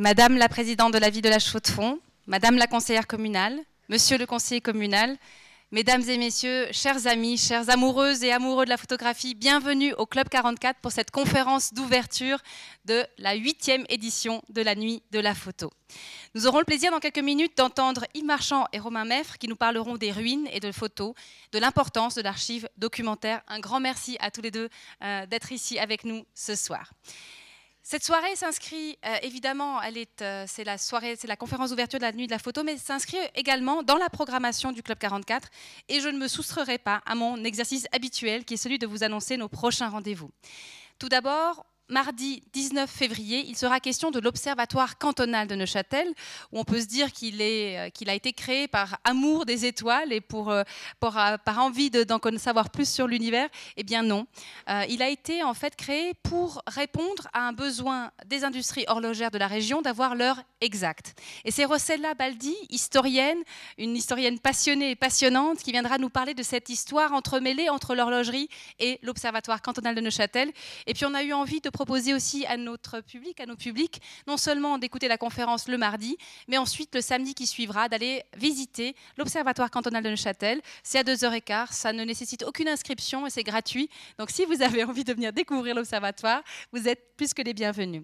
Madame la présidente de la ville de la Chaux-de-Fonds, Madame la conseillère communale, Monsieur le conseiller communal, Mesdames et messieurs, chers amis, chères amoureuses et amoureux de la photographie, bienvenue au Club 44 pour cette conférence d'ouverture de la huitième édition de la Nuit de la photo. Nous aurons le plaisir dans quelques minutes d'entendre Yves Marchand et Romain Meffre qui nous parleront des ruines et de photos, de l'importance de l'archive documentaire. Un grand merci à tous les deux euh, d'être ici avec nous ce soir. Cette soirée s'inscrit euh, évidemment, euh, c'est la soirée, c'est la conférence d'ouverture de la nuit de la photo, mais s'inscrit également dans la programmation du Club 44. Et je ne me soustrairai pas à mon exercice habituel, qui est celui de vous annoncer nos prochains rendez-vous. Tout d'abord, mardi 19 février, il sera question de l'Observatoire cantonal de Neuchâtel, où on peut se dire qu'il euh, a été créé par amour des étoiles et pour, euh, euh, par envie d'en savoir plus sur l'univers. Eh bien non. il a été en fait créé pour répondre à un besoin des industries horlogères de la région d'avoir l'heure exacte. Et c'est Rossella Baldi, historienne, une historienne passionnée et passionnante, qui viendra nous parler de cette histoire entremêlée entre l'horlogerie et l'Observatoire cantonal de Neuchâtel. Et puis on a eu envie de proposer aussi à notre public, à nos publics, non seulement d'écouter la conférence le mardi, mais ensuite le samedi qui suivra, d'aller visiter l'Observatoire cantonal de Neuchâtel. C'est à 2h15, ça ne nécessite aucune inscription et c'est gratuit. Donc si vous avez envie de venir découvrir l'Observatoire, vous êtes plus que les bienvenus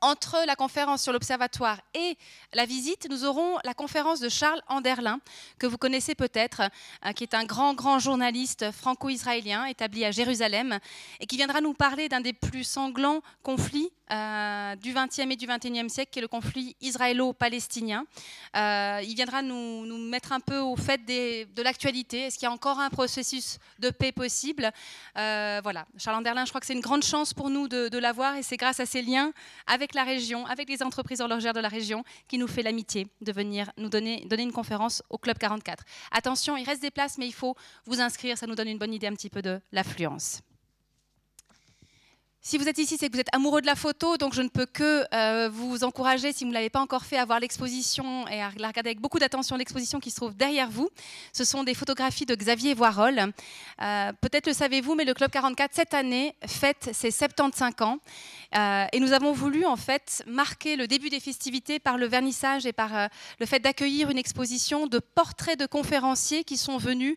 entre la conférence sur l'observatoire et la visite, nous aurons la conférence de Charles Anderlin, que vous connaissez peut-être, euh, qui est un grand, grand journaliste franco-israélien établi à Jérusalem, et qui viendra nous parler d'un des plus sanglants conflits euh, du XXe et du XXIe siècle, qui est le conflit israélo-palestinien. Euh, il viendra nous, mettre un peu au fait de l'actualité. Est-ce qu'il y a encore un processus de paix possible? Euh, Voilà, Charles Anderlin, je crois que c'est une grande chance pour nous de, l'avoir, et c'est grâce à ses liens avec la région, avec les entreprises horlogères de la région, qui nous fait l'amitié de venir nous donner une conférence au Club 44. Attention, il reste des places, mais il faut vous inscrire, ça nous donne une bonne idée un petit peu de l'affluence. Si vous êtes ici, c'est que vous êtes amoureux de la photo, donc je ne peux que euh, vous encourager, si vous ne l'avez pas encore fait, à voir l'exposition et à la regarder avec beaucoup d'attention, l'exposition qui se trouve derrière vous. Ce sont des photographies de Xavier Voirol. Euh, peut-être le savez-vous, mais le Club 44, cette année, fête ses 75 ans. Euh, et nous avons voulu, en fait, marquer le début des festivités par le vernissage et par le fait d'accueillir une exposition de portraits de conférenciers qui sont venus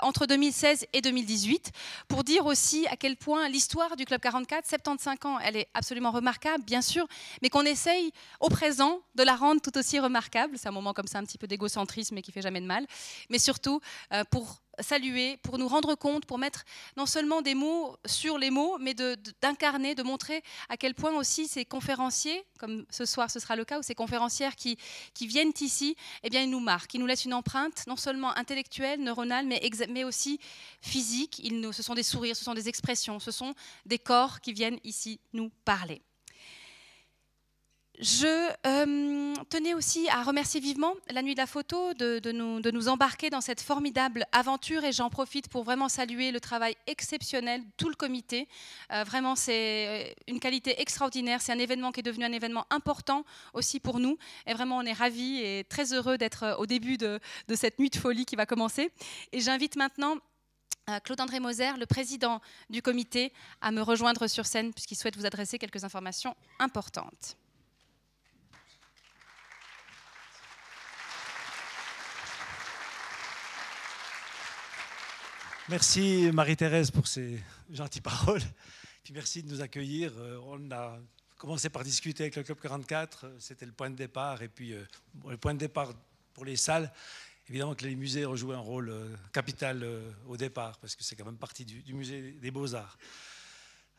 entre 2016 et 2018, pour dire aussi à quel point l'histoire du Club 44 75 ans, elle est absolument remarquable, bien sûr, mais qu'on essaye au présent de la rendre tout aussi remarquable. C'est un moment comme ça, un petit peu d'égocentrisme et qui fait jamais de mal, mais surtout euh, pour saluer, pour nous rendre compte, pour mettre non seulement des mots sur les mots, mais d'incarner, de, montrer à quel point aussi ces conférenciers, comme ce soir ce sera le cas, ou ces conférencières qui, viennent ici, eh bien, ils nous marquent, ils nous laissent une empreinte non seulement intellectuelle, neuronale, mais, mais aussi physique. Ils nous, ce sont des sourires, ce sont des expressions, ce sont des corps qui viennent ici nous parler. Je euh, tenais aussi à remercier vivement la Nuit de la Photo de, nous, embarquer dans cette formidable aventure et j'en profite pour vraiment saluer le travail exceptionnel de tout le comité. Euh, vraiment, c'est euh, une qualité extraordinaire. C'est un événement qui est devenu un événement important aussi pour nous. Et vraiment, on est ravis et très heureux d'être au début de, cette nuit de folie qui va commencer. Et j'invite maintenant Claude-André Moser, le président du comité, à me rejoindre sur scène puisqu'il souhaite vous adresser quelques informations importantes. Merci Marie-Thérèse pour ces gentilles paroles. Puis merci de nous accueillir. Euh, on a commencé par discuter avec le Club 44. C'était le point de départ. Et puis, euh, le point de départ pour les salles, évidemment que les musées ont joué un rôle euh, capital au départ, parce que c'est quand même partie du, musée des Beaux-Arts.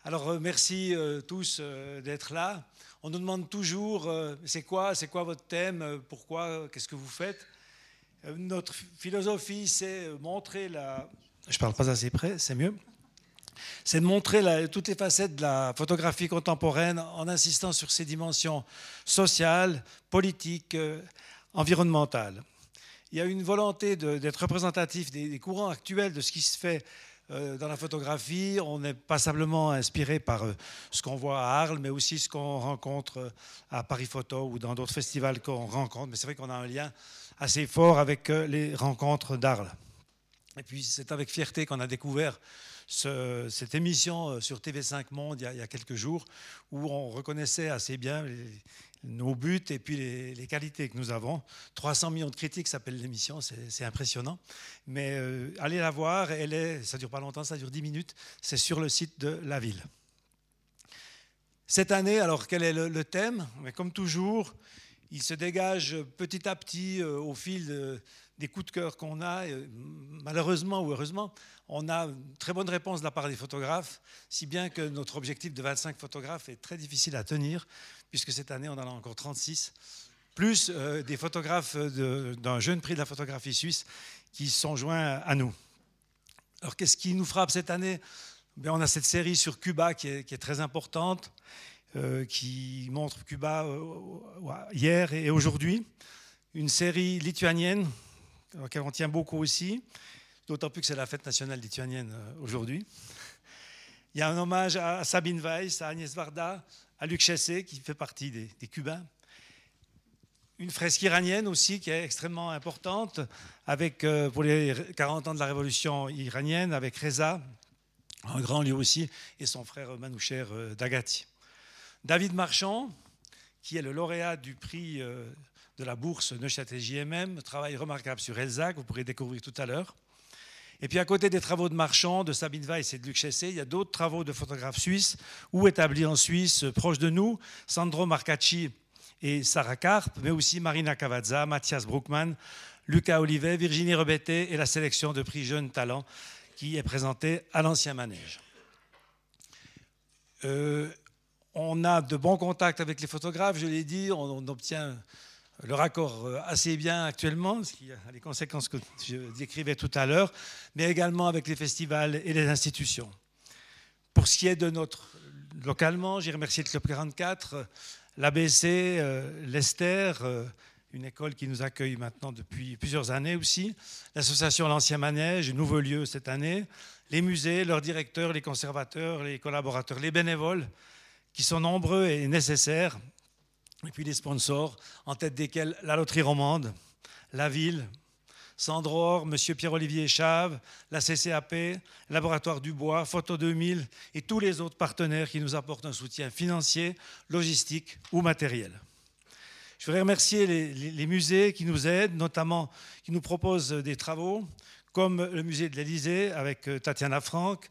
Alors, merci tous d'être là. On nous demande toujours c'est quoi, c'est quoi votre thème, pourquoi, qu'est-ce que vous faites? Notre philosophie, c'est montrer la, je parle pas assez près, c'est mieux, c'est de montrer toutes les facettes de la photographie contemporaine en insistant sur ses dimensions sociales, politiques, euh, environnementales. Il y a une volonté d'être représentatif des, courants actuels de ce qui se fait euh, dans la photographie. On n'est pas simplement inspiré par euh, ce qu'on voit à Arles, mais aussi ce qu'on rencontre à Paris Photo ou dans d'autres festivals qu'on rencontre. Mais c'est vrai qu'on a un lien assez fort avec les rencontres d'Arles. Et puis c'est avec fierté qu'on a découvert cette émission sur TV5 Monde il y, a, quelques jours, où on reconnaissait assez bien nos buts et puis les, qualités que nous avons. 300 millions de critiques s'appelle l'émission, c'est impressionnant. Mais allez la voir, elle est, ça dure pas longtemps, ça dure 10 minutes, c'est sur le site de la ville. Cette année, alors quel est le, thème? Mais Comme toujours, il se dégage petit à petit euh, au fil des coups de cœur qu'on a. malheureusement ou heureusement, on a une très bonne réponse de la part des photographes, si bien que notre objectif de 25 photographes est très difficile à tenir, puisque cette année, on en a encore 36, plus euh, des photographes d'un jeune prix de la photographie suisse qui sont joints à nous. Alors qu'est-ce qui nous frappe cette année? On a cette série sur Cuba qui est, très importante, euh, qui montre Cuba euh, hier et aujourd'hui. Une série lituanienne, laquelle on tient beaucoup aussi, d'autant plus que c'est la fête nationale lituanienne euh, aujourd'hui. Il y a un hommage à Sabine Weiss, à Agnès Varda, à Luc Chessé, qui fait partie des, Cubains. Une fresque iranienne aussi qui est extrêmement importante, avec, pour les 40 ans de la révolution iranienne, avec Reza, un grand lui aussi, et son frère Manoucher euh, Dagati. David Marchand, qui est le lauréat du prix euh, de la bourse Neuchâtel JMM, travail remarquable sur Elzac, vous pourrez découvrir tout à l'heure. Et puis à côté des travaux de Marchand, de Sabine Weiss et de Luc Chessé, il y a d'autres travaux de photographes suisses ou établis en Suisse, proches de nous, Sandro Marcacci et Sarah Karp, mais aussi Marina Cavazza, Mathias Bruckmann, Lucas Olivet, Virginie Rebetté et la sélection de prix Jeunes Talents qui est présenté à l'ancien manège. Euh, on a de bons contacts avec les photographes, je l'ai dit, on, obtient le raccord euh, assez bien actuellement, ce qui a les conséquences que je décrivais tout à l'heure, mais également avec les festivals et les institutions. Pour ce qui est de notre localement, j'ai remercié le Club 44, l'ABC, euh, l'Esther, une école qui nous accueille maintenant depuis plusieurs années aussi, l'association L'Ancien Manège, nouveau lieu cette année, les musées, leurs directeurs, les conservateurs, les collaborateurs, les bénévoles, qui sont nombreux et nécessaires, et puis les sponsors, en tête desquels la Loterie Romande, la ville, Sandror, M. Pierre-Olivier Chave, la CCAP, Laboratoire du Bois, Photo 2000 et tous les autres partenaires qui nous apportent un soutien financier, logistique ou matériel. Je voudrais remercier les, musées qui nous aident, notamment qui nous proposent des travaux, comme le musée de l'Élysée avec euh, Tatiana Franck,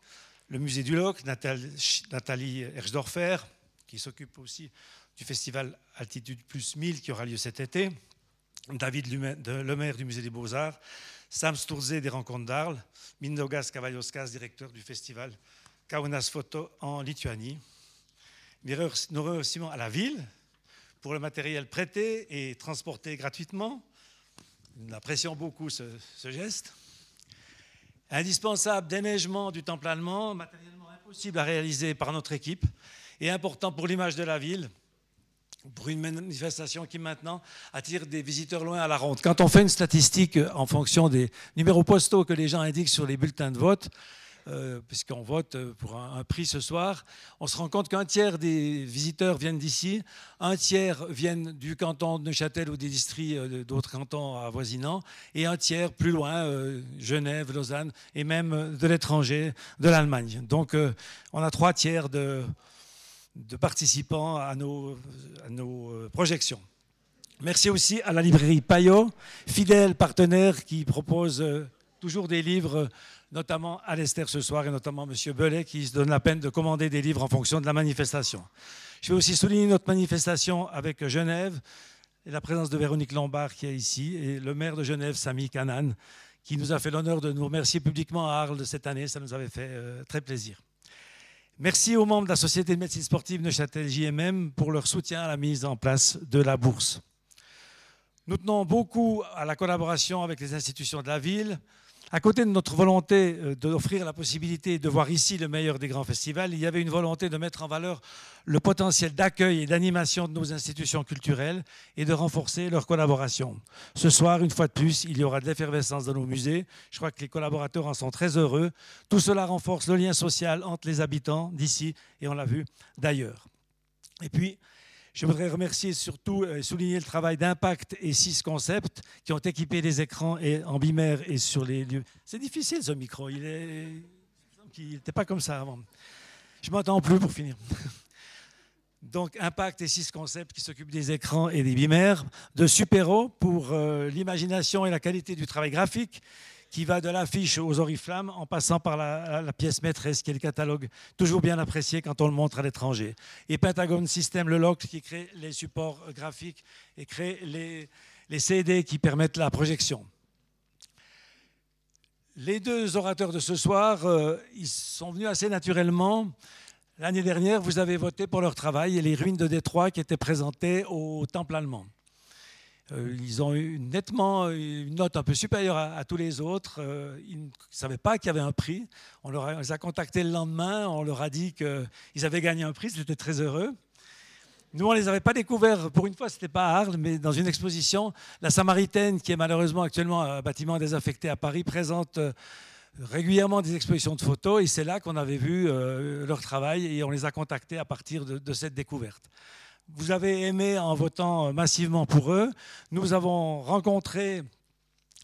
le musée du Loc, Nathalie Ersdorfer, qui s'occupe aussi du festival Altitude Plus 1000 qui aura lieu cet été, David Lemaire du musée des Beaux-Arts, Sam Stourzé des Rencontres d'Arles, Mindogas Kavalioskas, directeur du festival Kaunas Photo en Lituanie. Nos remerciements à la ville pour le matériel prêté et transporté gratuitement. Nous apprécions beaucoup ce, geste. Indispensable déneigement du temple allemand, matériellement impossible à réaliser par notre équipe et important pour l'image de la ville, pour une manifestation qui maintenant attire des visiteurs loin à la ronde. Quand on fait une statistique en fonction des numéros postaux que les gens indiquent sur les bulletins de vote, euh, puisqu'on vote pour un, prix ce soir, on se rend compte qu'un tiers des visiteurs viennent d'ici, un tiers viennent du canton de Neuchâtel ou des districts euh, d'autres cantons avoisinants, et un tiers plus loin, euh, Genève, Lausanne, et même de l'étranger, de l'Allemagne. Donc on a trois tiers de, participants à nos, nos projections. Merci aussi à la librairie Payot, fidèle partenaire qui propose toujours des livres notamment à l'Esther ce soir, et notamment M. Bellet, qui se donne la peine de commander des livres en fonction de la manifestation. Je vais aussi souligner notre manifestation avec Genève, et la présence de Véronique Lombard qui est ici, et le maire de Genève, Samy Canan, qui nous a fait l'honneur de nous remercier publiquement à Arles cette année. Ça nous avait fait euh, très plaisir. Merci aux membres de la Société de médecine sportive Neuchâtel JMM pour leur soutien à la mise en place de la bourse. Nous tenons beaucoup à la collaboration avec les institutions de la ville, à côté de notre volonté euh, d'offrir la possibilité de voir ici le meilleur des grands festivals, il y avait une volonté de mettre en valeur le potentiel d'accueil et d'animation de nos institutions culturelles et de renforcer leur collaboration. Ce soir, une fois de plus, il y aura de l'effervescence dans nos musées. Je crois que les collaborateurs en sont très heureux. Tout cela renforce le lien social entre les habitants d'ici et on l'a vu d'ailleurs. Et puis, je voudrais remercier surtout et euh, souligner le travail d'Impact et Six Concepts qui ont équipé les écrans en bimère et sur les lieux. C'est difficile ce micro, il n'était pas comme ça avant. Je m'entends plus pour finir. Donc Impact et Six Concepts qui s'occupent des écrans et des bimères, de Supero pour euh, l'imagination et la qualité du travail graphique, qui va de l'affiche aux oriflammes en passant par la, pièce maîtresse qui est le catalogue, toujours bien apprécié quand on le montre à l'étranger. Et Pentagon System, le LOX, qui crée les supports graphiques et crée les, les CD qui permettent la projection. Les deux orateurs de ce soir, euh, ils sont venus assez naturellement. L'année dernière, vous avez voté pour leur travail et les ruines de Détroit qui étaient présentées au Temple allemand. Euh, ils ont eu nettement une note un peu supérieure à, tous les autres. Euh, ils ne savaient pas qu'il y avait un prix. On, les a contactés le lendemain, on leur a dit qu'ils avaient gagné un prix, ils étaient très heureux. Nous, on ne les avait pas découverts, pour une fois, ce n'était pas à Arles, mais dans une exposition. La Samaritaine, qui est malheureusement actuellement un bâtiment désaffecté à Paris, présente euh, régulièrement des expositions de photos, et c'est là qu'on avait vu leur travail, et on les a contactés à partir de cette découverte vous avez aimé en votant massivement pour eux. Nous avons rencontré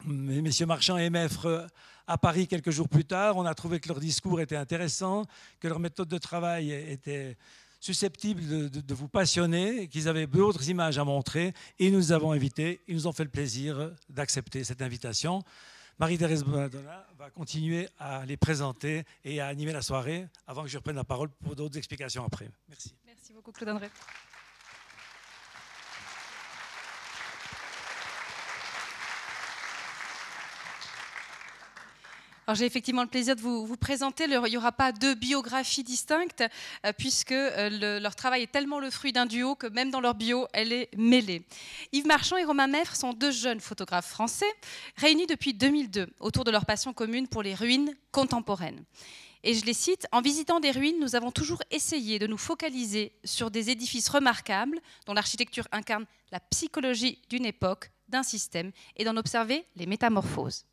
messieurs Marchand et Meffre à Paris quelques jours plus tard. On a trouvé que leur discours était intéressant, que leur méthode de travail était susceptible de, vous passionner, qu'ils avaient d'autres images à montrer. Et nous avons invité, ils nous ont fait le plaisir d'accepter cette invitation. Marie-Thérèse Bonadonna va continuer à les présenter et à animer la soirée avant que je reprenne la parole pour d'autres explications après. Merci. Merci beaucoup, Claude André. J'ai effectivement le plaisir de vous, vous présenter. il n'y aura pas deux biographies distinctes, euh, puisque euh, leur travail est tellement le fruit d'un duo que même dans leur bio, elle est mêlée. Yves Marchand et Romain Meffre sont deux jeunes photographes français, réunis depuis 2002 autour de leur passion commune pour les ruines contemporaines. Et je les cite, En visitant des ruines, nous avons toujours essayé de nous focaliser sur des édifices remarquables dont l'architecture incarne la psychologie d'une époque, d'un système, et d'en observer les métamorphoses.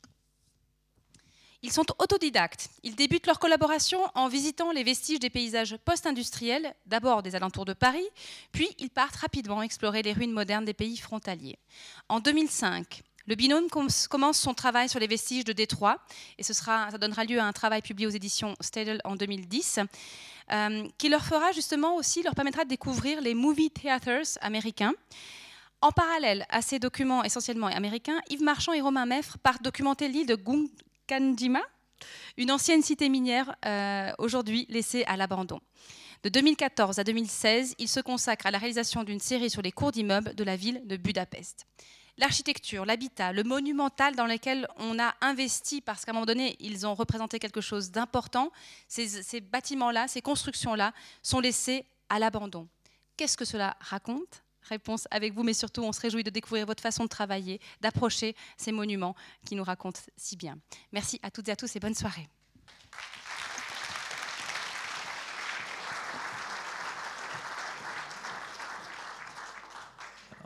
Ils sont autodidactes. Ils débutent leur collaboration en visitant les vestiges des paysages post-industriels, d'abord des alentours de Paris, puis ils partent rapidement explorer les ruines modernes des pays frontaliers. En 2005, le binôme commence son travail sur les vestiges de Détroit, et ce ça donnera lieu à un travail publié aux éditions Stadel en 2010, euh, qui leur fera justement aussi, leur permettra de découvrir les movie theaters américains. En parallèle à ces documents essentiellement américains, Yves Marchand et Romain Meffre partent documenter l'île de Kanjima, une ancienne cité minière euh, aujourd'hui laissée à l'abandon. De 2014 à 2016, il se consacre à la réalisation d'une série sur les cours d'immeubles de la ville de Budapest. L'architecture, l'habitat, le monumental dans lequel on a investi, parce qu'à un moment donné, ils ont représenté quelque chose d'important, ces bâtiments-là, ces constructions-là sont laissés à l'abandon. Qu'est-ce que cela raconte? Réponse avec vous, mais surtout on se réjouit de découvrir votre façon de travailler, d'approcher ces monuments qui nous racontent si bien. Merci à toutes et à tous et bonne soirée.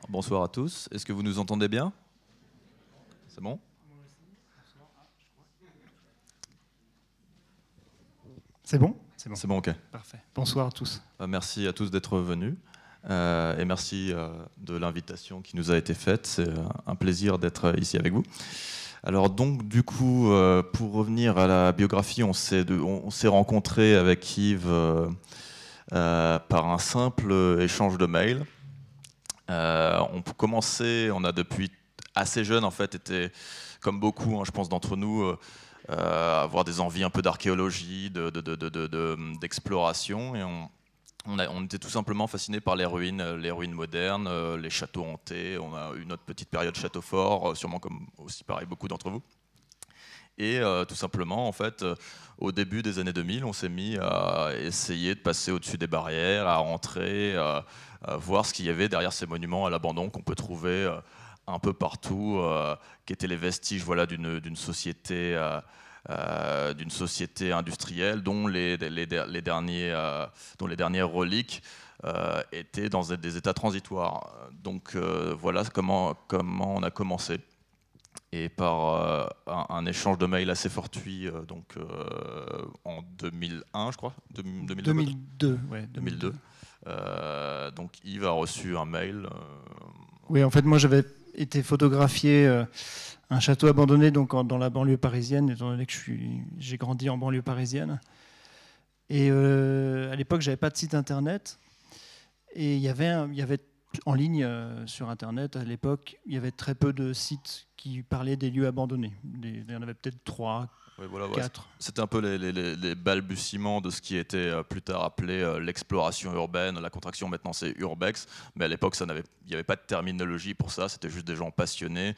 Bonsoir à tous. Est-ce que vous nous entendez bien? C'est bon C'est bon? C'est bon? C'est bon, ok. Parfait. Bonsoir à tous. Euh, merci à tous d'être venus. Euh, et merci euh, de l'invitation qui nous a été faite. C'est un plaisir d'être ici avec vous. Alors donc du coup, euh, pour revenir à la biographie, on s'est, on, s'est rencontré avec Yves par un simple échange de mails. on commençait, on a depuis assez jeune en fait été, comme beaucoup, hein, je pense d'entre nous, avoir des envies un peu d'archéologie, de, d'exploration, et on, on, était tout simplement fascinés par les ruines, euh, les ruines modernes, euh, les châteaux hantés. On a eu notre petite période château fort, euh, sûrement comme aussi pareil beaucoup d'entre vous. Et tout simplement, en fait, au début des années 2000, on s'est mis à essayer de passer au-dessus des barrières, à rentrer, à voir ce qu'il y avait derrière ces monuments à l'abandon qu'on peut trouver un peu partout, qui étaient les vestiges voilà, d'une société euh, d'une société industrielle dont les, les, derniers, euh, dont les dernières reliques euh, étaient dans des états transitoires. Donc voilà comment, comment on a commencé. Et par un, échange de mails assez fortuit, donc en 2001, je crois. 2002. 2002, ouais, 2002. donc Yves a reçu un mail. Oui, en fait, moi j'avais été photographier euh, un château abandonné donc dans la banlieue parisienne, étant donné que j'ai grandi en banlieue parisienne. Et à l'époque, j'avais pas de site internet. Et il y avait, il y avait en ligne sur internet à l'époque, il y avait très peu de sites qui parlaient des lieux abandonnés. il y en avait peut-être trois, c'était un peu les, balbutiements de ce qui était euh, plus tard appelé euh, l'exploration urbaine. La contraction maintenant c'est urbex, mais à l'époque il n'y avait pas de terminologie pour ça. C'était juste des gens passionnés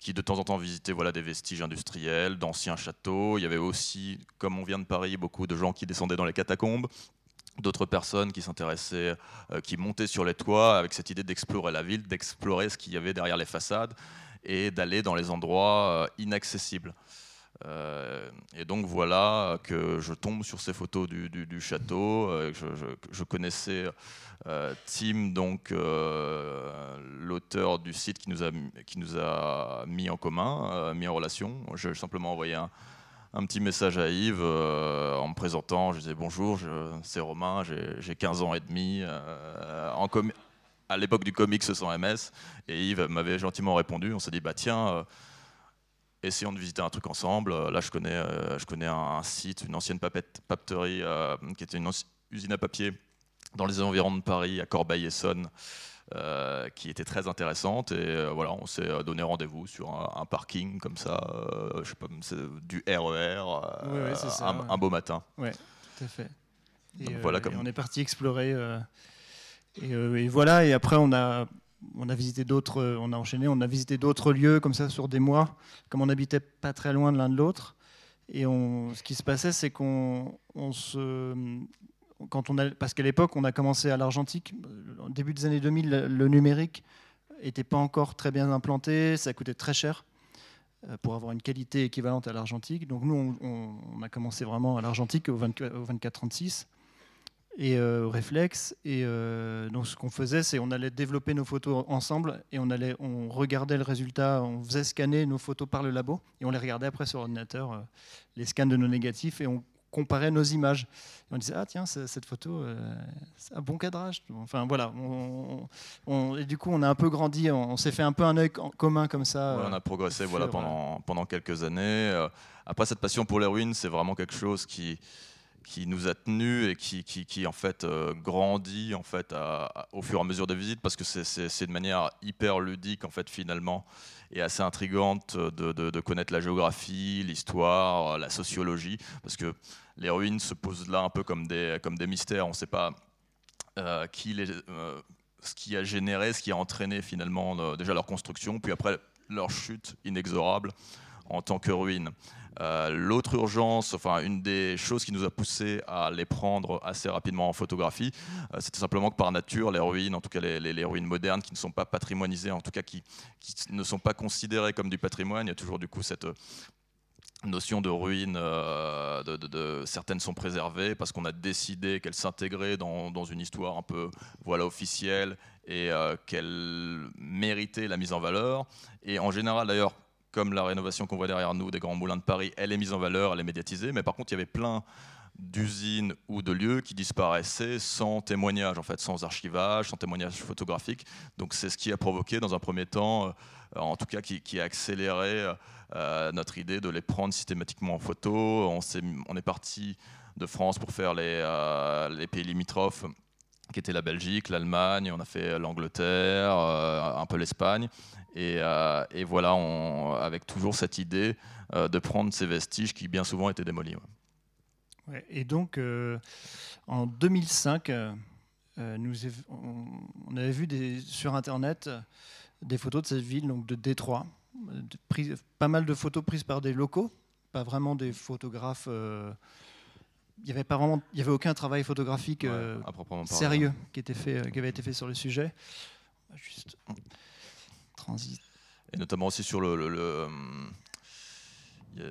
qui de temps en temps visitaient voilà, des vestiges industriels, d'anciens châteaux. Il y avait aussi, comme on vient de Paris, beaucoup de gens qui descendaient dans les catacombes, d'autres personnes qui s'intéressaient, euh, qui montaient sur les toits avec cette idée d'explorer la ville, d'explorer ce qu'il y avait derrière les façades et d'aller dans les endroits inaccessibles. Euh, et donc voilà que je tombe sur ces photos du, château. Euh, je, connaissais euh, Tim, donc l'auteur du site qui nous a, mis en commun, mis en relation. J'ai simplement envoyé un, petit message à Yves en me présentant. Je disais bonjour, c'est Romain, j'ai 15 ans et demi. à l'époque du comics sans MS, et Yves m'avait gentiment répondu. On s'est dit bah tiens essayons de visiter un truc ensemble. Euh, là, je connais, euh, je connais un, site, une ancienne papeterie euh, qui était une usine à papier dans les environs de Paris, à Corbeil-Essonne, qui était très intéressante. Et voilà, on s'est donné rendez-vous sur un, parking comme ça, je sais pas, du RER, e un, beau matin. Oui, tout à fait. Et, voilà, comme... on est parti explorer. Et, et, voilà, et après, on a on a visité d'autres, euh, on a enchaîné, on a visité d'autres lieux comme ça sur des mois, comme on n'habitait pas très loin de l'un de l'autre. Et ce qui se passait, c'est qu'on se, quand on a, parce qu'à l'époque, on a commencé à l'argentique. Au début des années 2000, le numérique n'était pas encore très bien implanté, ça coûtait très cher euh, pour avoir une qualité équivalente à l'argentique. Donc nous, on, a commencé vraiment à l'argentique au 24-36 et euh, réflexe. Et euh, donc ce qu'on faisait, c'est on allait développer nos photos ensemble et on allait, on regardait le résultat, on faisait scanner nos photos par le labo et on les regardait après sur ordinateur, euh, les scans de nos négatifs et on comparait nos images. Et on disait ah tiens cette photo, c'est un bon cadrage. Enfin voilà. On, et du coup on a un peu grandi, on, s'est fait un peu un œil commun comme ça. on a progressé voilà pendant pendant quelques années. après cette passion pour les ruines, c'est vraiment quelque chose qui qui nous a tenus et qui, qui, en fait euh, grandit en fait au fur et à mesure des visites parce que c'est de manière hyper ludique en fait finalement et assez intrigante de, de, connaître la géographie, l'histoire, la sociologie parce que les ruines se posent là un peu comme des, comme des mystères. On ne sait pas euh, qui les, euh, ce qui a généré, ce qui a entraîné finalement déjà leur construction, puis après leur chute inexorable en tant que ruine. Euh, l'autre urgence, enfin une des choses qui nous a poussé à les prendre assez rapidement en photographie, euh, c'était simplement que par nature, les ruines, en tout cas les, ruines modernes, qui ne sont pas patrimonisées, en tout cas qui, ne sont pas considérées comme du patrimoine, il y a toujours du coup cette notion de ruines, euh, certaines sont préservées parce qu'on a décidé qu'elles s'intégraient dans, une histoire un peu voilà officielle et qu'elles méritaient la mise en valeur. Et en général d'ailleurs, comme la rénovation qu'on voit derrière nous des grands moulins de Paris, elle est mise en valeur, elle est médiatisée, mais par contre, il y avait plein d'usines ou de lieux qui disparaissaient sans témoignage, en fait, sans archivage, sans témoignage photographique. Donc c'est ce qui a provoqué, dans un premier temps, euh, en tout cas qui, a accéléré euh, notre idée de les prendre systématiquement en photo. On, est, on est parti de France pour faire euh, les pays limitrophes qui étaient la Belgique, l'Allemagne, on a fait l'Angleterre, un peu l'Espagne. Euh, et, voilà, on, avec toujours cette idée euh, de prendre ces vestiges qui bien souvent étaient démolis. et donc, euh, en 2005, nous, on, avait vu des, sur Internet des photos de cette ville, donc de Détroit, pas mal de photos prises par des locaux, pas vraiment des photographes il n'y avait pas vraiment, il y avait aucun travail photographique sérieux qui, était fait, qui avait été fait sur le sujet. Juste. Et notamment aussi sur le. le,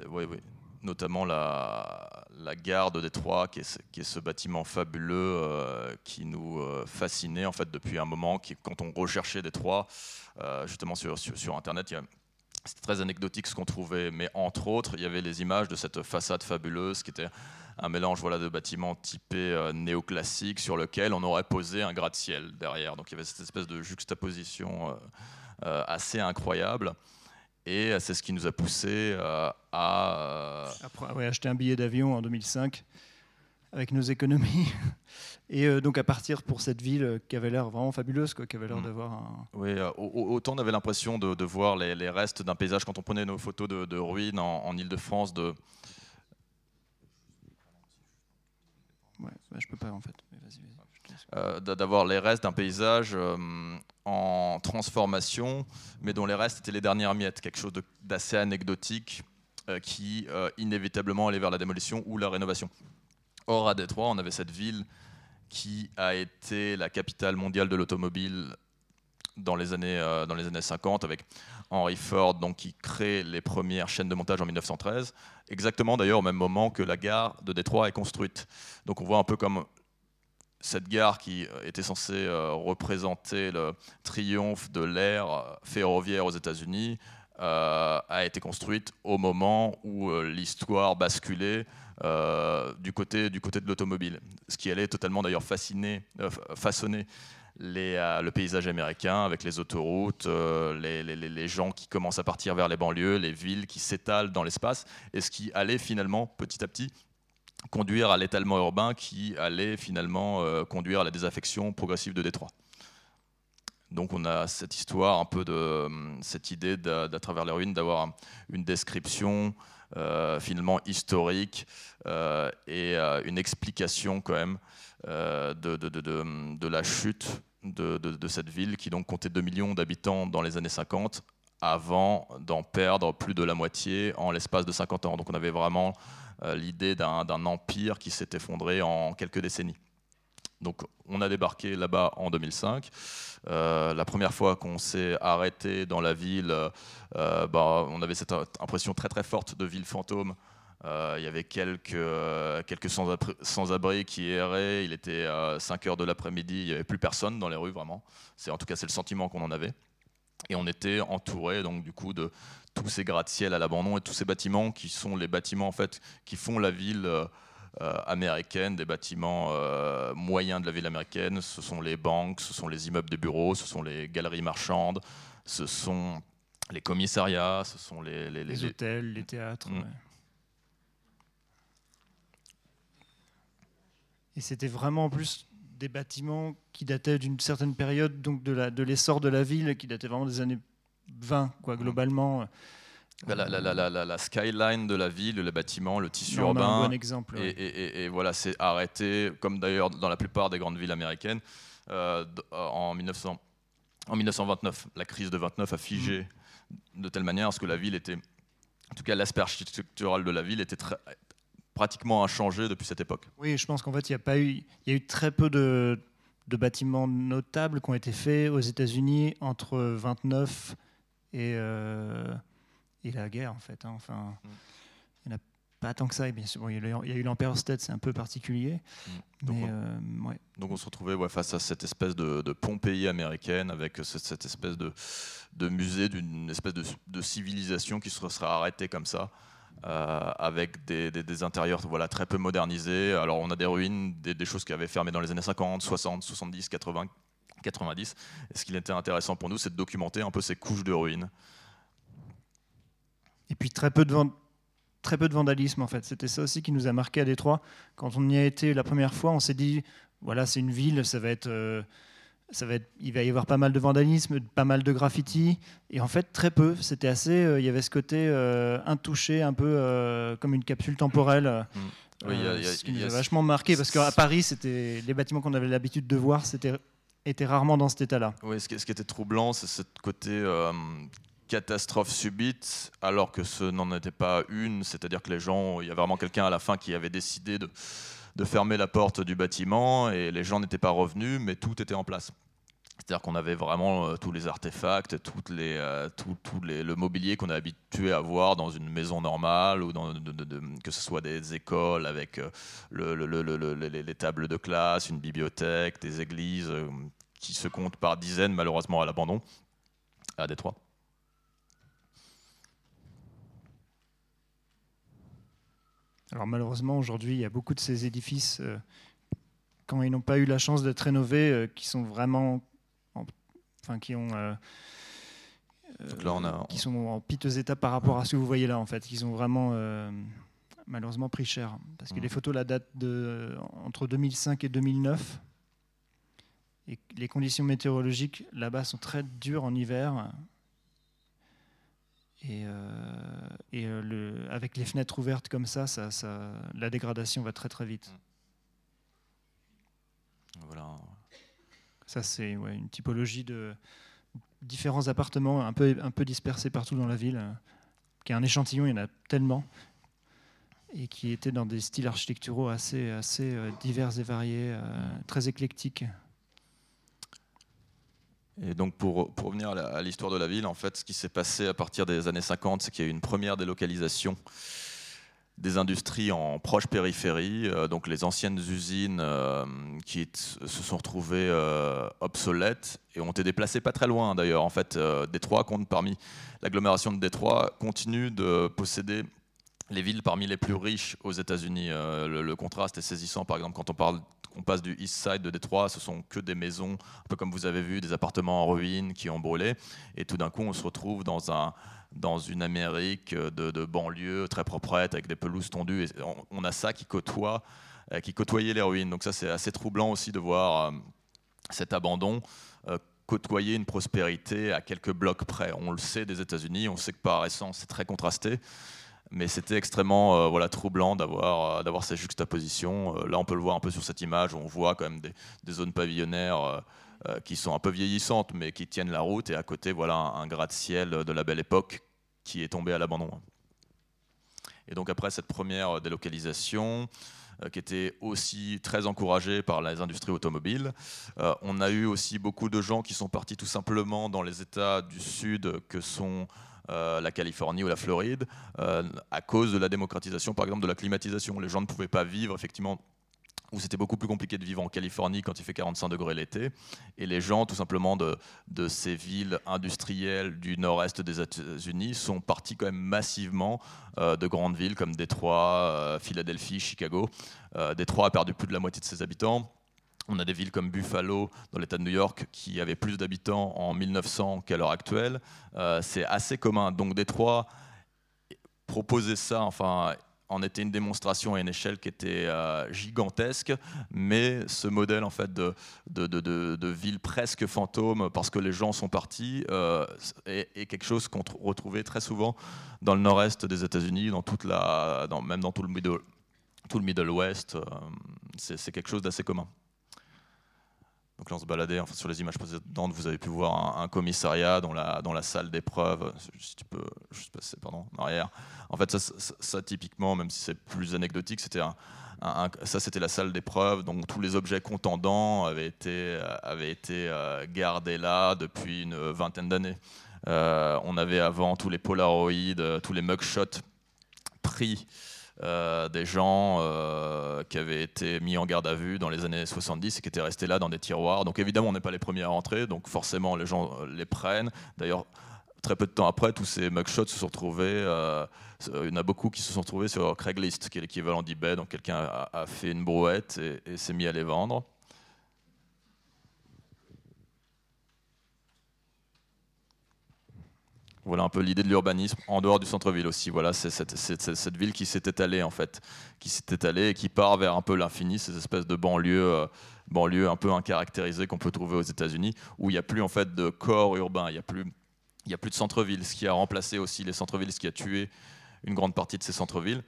oui, oui. Notamment la, la gare de Détroit, qui est, qui est ce bâtiment fabuleux euh, qui nous euh, fascinait en fait depuis un moment. Qui, quand on recherchait Détroit, euh, justement sur, sur, Internet, c'était très anecdotique ce qu'on trouvait, mais entre autres, il y avait les images de cette façade fabuleuse qui était un mélange voilà, de bâtiments typés néoclassiques sur lequel on aurait posé un gratte-ciel derrière. Donc il y avait cette espèce de juxtaposition assez incroyable. Et c'est ce qui nous a poussé à... Après, acheter un billet d'avion en 2005 avec nos économies. Et euh, donc à partir pour cette ville euh, qui avait l'air vraiment fabuleuse, quoi, qui avait l'air mm. d'avoir un... Oui, euh, autant on avait l'impression de, voir les, restes d'un paysage quand on prenait nos photos de, ruines en, en Ile-de-France. De... Ouais, je peux pas en fait. D'avoir les restes d'un paysage en transformation, mais dont les restes étaient les dernières miettes, quelque chose d'assez anecdotique qui inévitablement allait vers la démolition ou la rénovation. Or, à Détroit, on avait cette ville qui a été la capitale mondiale de l'automobile dans les années euh, dans les années 50 avec Henry Ford donc qui crée les premières chaînes de montage en 1913 exactement d'ailleurs au même moment que la gare de Détroit est construite donc on voit un peu comme cette gare qui était censée euh, représenter le triomphe de l'ère ferroviaire aux États-Unis euh, a été construite au moment où l'histoire basculait euh, du, côté, du côté de l'automobile. Ce qui allait totalement d'ailleurs euh, façonner euh, le paysage américain avec les autoroutes, les, les, gens qui commencent à partir vers les banlieues, les villes qui s'étalent dans l'espace, et ce qui allait finalement petit à petit conduire à l'étalement urbain qui allait finalement conduire à la désaffection progressive de Détroit. Donc on a cette histoire, un peu de cette idée d'à travers les ruines d'avoir une description euh, finalement historique euh, et euh, une explication quand même de, de, la chute de, cette ville qui donc comptait 2 millions d'habitants dans les années 50 avant d'en perdre plus de la moitié en l'espace de 50 ans. Donc on avait vraiment l'idée d'un empire qui s'est effondré en quelques décennies. Donc on a débarqué là-bas en 2005. Euh, la première fois qu'on s'est arrêté dans la ville, euh, bah, on avait cette impression très très forte de ville fantôme. Euh, il y avait quelques, quelques sans-abri qui erraient. Il était 5 heures de l'après-midi. Il n'y avait plus personne dans les rues, vraiment. C'est, en tout cas, c'est le sentiment qu'on en avait. Et on était entouré donc du coup de tous ces gratte-ciel à l'abandon et tous ces bâtiments qui sont les bâtiments en fait qui font la ville euh, américaine, des bâtiments euh, moyens de la ville américaine. Ce sont les banques, ce sont les immeubles de bureaux, ce sont les galeries marchandes, ce sont les commissariats, ce sont les, les, hôtels, les théâtres. Mm. Et c'était vraiment en plus des bâtiments qui dataient d'une certaine période, donc de l'essor de, de, la ville, qui datait vraiment des années 20, quoi, globalement. La, la, skyline de la ville, le bâtiment, le tissu urbain. Un bon exemple. Et, voilà, c'est arrêté, comme d'ailleurs dans la plupart des grandes villes américaines, euh, en, 1900, en 1929. La crise de 29 a figé mm. de telle manière que la ville était, en tout cas l'aspect architectural de la ville était très, pratiquement inchangé depuis cette époque. Oui, je pense qu'en fait, il y a pas eu, il y a eu très peu de, de bâtiments notables qui ont été faits aux États-Unis entre 29 et euh, et la guerre, en fait. Hein. Enfin, mm. il n'y en a pas tant que ça. Et bien sûr, il y a eu l'Empire State, c'est un peu particulier. Mm. Donc, on, euh, donc, on se retrouvait ouais, face à cette espèce de, de Pompéi américaine, avec cette, espèce de, de musée d'une espèce de, civilisation qui se serait arrêtée comme ça. Euh, avec des, des, intérieurs voilà, très peu modernisés. Alors on a des ruines, des, des, choses qui avaient fermé dans les années 50, 60, 70, 80, 90. Et ce qui était intéressant pour nous, c'est de documenter un peu ces couches de ruines. Et puis très peu de, très peu de vandalisme en fait. C'était ça aussi qui nous a marqué à Détroit. Quand on y a été la première fois, on s'est dit voilà, c'est une ville, ça va être. Euh, ça va être, il va y avoir pas mal de vandalisme, pas mal de graffiti, et en fait très peu. C'était assez, euh, il y avait ce côté euh, intouché, un peu comme une capsule temporelle. Mm. Oui, ce qui nous a, vachement marqué parce qu'à Paris, c'était les bâtiments qu'on avait l'habitude de voir, c'était était rarement dans cet état-là. Oui, ce qui, était troublant, c'est ce côté catastrophe subite, alors que ce n'en était pas une, c'est-à-dire que les gens, il y a vraiment quelqu'un à la fin qui avait décidé de, fermer la porte du bâtiment et les gens n'étaient pas revenus, mais tout était en place. C'est-à-dire qu'on avait vraiment euh, tous les artefacts, toutes les, euh, tout, les, le mobilier qu'on est habitué à voir dans une maison normale, ou dans, que ce soit des écoles avec euh, le, les, tables de classe, une bibliothèque, des églises qui se comptent par dizaines malheureusement à l'abandon à Détroit. Alors malheureusement, aujourd'hui, il y a beaucoup de ces édifices, quand ils n'ont pas eu la chance d'être rénovés, qui sont vraiment, enfin, qui ont, euh, qui sont en piteux état par rapport à ce que vous voyez là, en fait, qui ont vraiment malheureusement pris cher. Parce que mmh. les photos la datent de, entre 2005 et 2009. Et les conditions météorologiques là-bas sont très dures en hiver. Et, euh, et euh, le, avec les fenêtres ouvertes comme ça, ça, ça, la dégradation va très très vite. Voilà. Ça, c'est une typologie de différents appartements un peu, un peu dispersés partout dans la ville, qui est un échantillon, il y en a tellement et qui étaient dans des styles architecturaux assez, assez euh, divers et variés, euh, très éclectiques. Et donc pour, pour revenir à l'histoire de la ville, en fait, ce qui s'est passé à partir des années 50, c'est qu'il y a eu une première délocalisation des industries en proche périphérie, euh, donc les anciennes usines qui se sont retrouvées obsolètes et ont été déplacées pas très loin d'ailleurs. En fait, Détroit compte parmi l'agglomération de Détroit continue de posséder les villes parmi les plus riches aux États-Unis. Euh, le, contraste est saisissant. Par exemple, quand on, parle, on passe du East Side de Détroit, ce sont que des maisons, un peu comme vous avez vu, des appartements en ruine qui ont brûlé. Et tout d'un coup, on se retrouve dans, un, dans une Amérique de, banlieue très proprette, avec des pelouses tondues. Et on, a ça qui côtoie, euh, qui côtoyait les ruines. Donc ça, c'est assez troublant aussi de voir euh, cet abandon côtoyer une prospérité à quelques blocs près. On le sait des États-Unis, on sait que par essence, c'est très contrasté mais c'était extrêmement euh, voilà, troublant d'avoir euh, d'avoir ces juxtapositions. Euh, là, on peut le voir un peu sur cette image, où on voit quand même des, zones pavillonnaires qui sont un peu vieillissantes, mais qui tiennent la route, et à côté, voilà un, gratte-ciel de la belle époque qui est tombé à l'abandon. Et donc après cette première délocalisation, qui était aussi très encouragée par les industries automobiles. on a eu aussi beaucoup de gens qui sont partis tout simplement dans les États du Sud que sont euh, la Californie ou la Floride, euh, à cause de la démocratisation, par exemple, de la climatisation. Les gens ne pouvaient pas vivre, effectivement, où c'était beaucoup plus compliqué de vivre en Californie quand il fait 45 degrés l'été. Et les gens, tout simplement, de, ces villes industrielles du nord-est des États-Unis sont partis quand même massivement euh, de grandes villes comme Détroit, Philadelphie, Chicago. Détroit a perdu plus de la moitié de ses habitants. On a des villes comme Buffalo, dans l'État de New York, qui avaient plus d'habitants en 1900 qu'à l'heure actuelle. Euh, c'est assez commun. Donc Détroit proposait ça, enfin, en était une démonstration à une échelle qui était euh, gigantesque, mais ce modèle en fait de, ville presque fantôme parce que les gens sont partis euh, est, quelque chose qu'on retrouvait très souvent dans le nord-est des États-Unis, dans toute la, même dans tout le Middle, tout le Middle West. c'est quelque chose d'assez commun. Donc là, on se baladait sur les images précédentes, vous avez pu voir un, commissariat dans la, salle d'épreuve, si tu peux juste passer pardon, en arrière. En fait, ça, typiquement, même si c'est plus anecdotique, c'était ça c'était la salle d'épreuve, donc tous les objets contendants avaient été, été euh, gardés là depuis une vingtaine d'années. Euh, on avait avant tous les Polaroids, tous les mugshots pris euh, des gens euh, qui avaient été mis en garde à vue dans les années 70 et qui étaient restés là dans des tiroirs. Donc évidemment, on n'est pas les premiers à rentrer, donc forcément, les gens euh, les prennent. D'ailleurs, très peu de temps après, tous ces mugshots se sont retrouvés. il y en a beaucoup qui se sont retrouvés sur Craigslist, qui est l'équivalent d'eBay. Donc quelqu'un a, fait une brouette et s'est mis à les vendre. Voilà un peu l'idée de l'urbanisme en dehors du centre-ville aussi. Voilà, c'est cette, ville qui s'est étalée en fait, qui s'est étalée et qui part vers un peu l'infini, ces espèces de banlieues, euh, banlieues un peu incaractérisées qu'on peut trouver aux États-Unis, où il n'y a plus en fait de corps urbain, il n'y a plus, il y a plus de centre-ville, ce qui a remplacé aussi les centres-villes, ce qui a tué une grande partie de ces centres-villes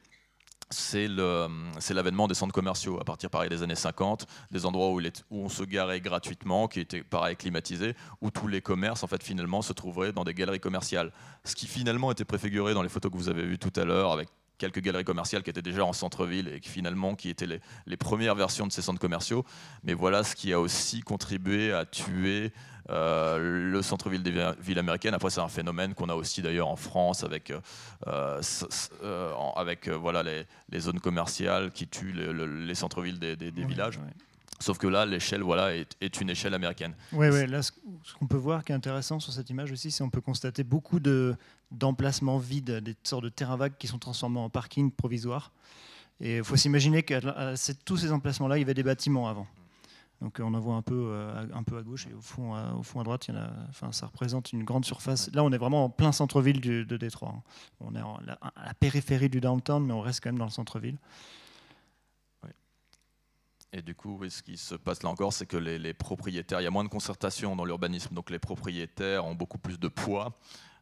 c'est l'avènement des centres commerciaux à partir pareil des années 50, des endroits où, on se garait gratuitement, qui étaient pareil climatisés, où tous les commerces en fait finalement se trouveraient dans des galeries commerciales. Ce qui finalement était préfiguré dans les photos que vous avez vues tout à l'heure avec quelques galeries commerciales qui étaient déjà en centre-ville et qui finalement qui étaient les, premières versions de ces centres commerciaux. Mais voilà ce qui a aussi contribué à tuer euh, le centre-ville des villes américaines. Après, c'est un phénomène qu'on a aussi d'ailleurs en France avec, euh, euh, avec voilà, les, zones commerciales qui tuent les centres-villes des, villages. Sauf que là, l'échelle voilà, est, une échelle américaine. Oui, ouais, là, ce, qu'on peut voir qui est intéressant sur cette image aussi, c'est qu'on peut constater beaucoup d'emplacements vides, des sortes de terrains vagues qui sont transformés en parking provisoire. Et il faut s'imaginer qu'à tous ces emplacements-là, il y avait des bâtiments avant. Donc on en voit un peu, peu à gauche et au fond, à, au fond à droite, ça représente une grande surface. Là, on est vraiment en plein centre-ville de Détroit. On est à la périphérie du downtown, mais on reste quand même dans le centre-ville. Et du coup, ce qui se passe là encore, c'est que les, propriétaires, il y a moins de concertation dans l'urbanisme, donc les propriétaires ont beaucoup plus de poids.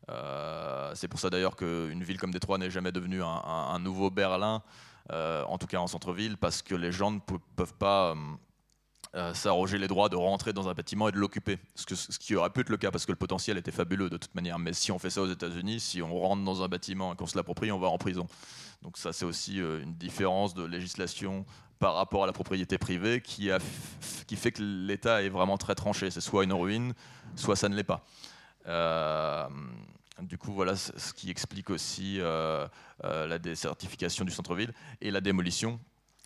Euh, c'est pour ça d'ailleurs qu'une ville comme Détroit n'est jamais devenue un, nouveau Berlin, euh, en tout cas en centre-ville, parce que les gens ne peuvent pas euh, s'arroger les droits de rentrer dans un bâtiment et de l'occuper. Ce, ce, qui aurait pu être le cas, parce que le potentiel était fabuleux de toute manière. Mais si on fait ça aux États-Unis, si on rentre dans un bâtiment et qu'on se l'approprie, on va en prison. Donc ça, c'est aussi une différence de législation par rapport à la propriété privée qui, fait que l'État est vraiment très tranché. C'est soit une ruine, soit ça ne l'est pas. Euh, du coup, voilà ce qui explique aussi euh, euh, la désertification du centre-ville et la démolition.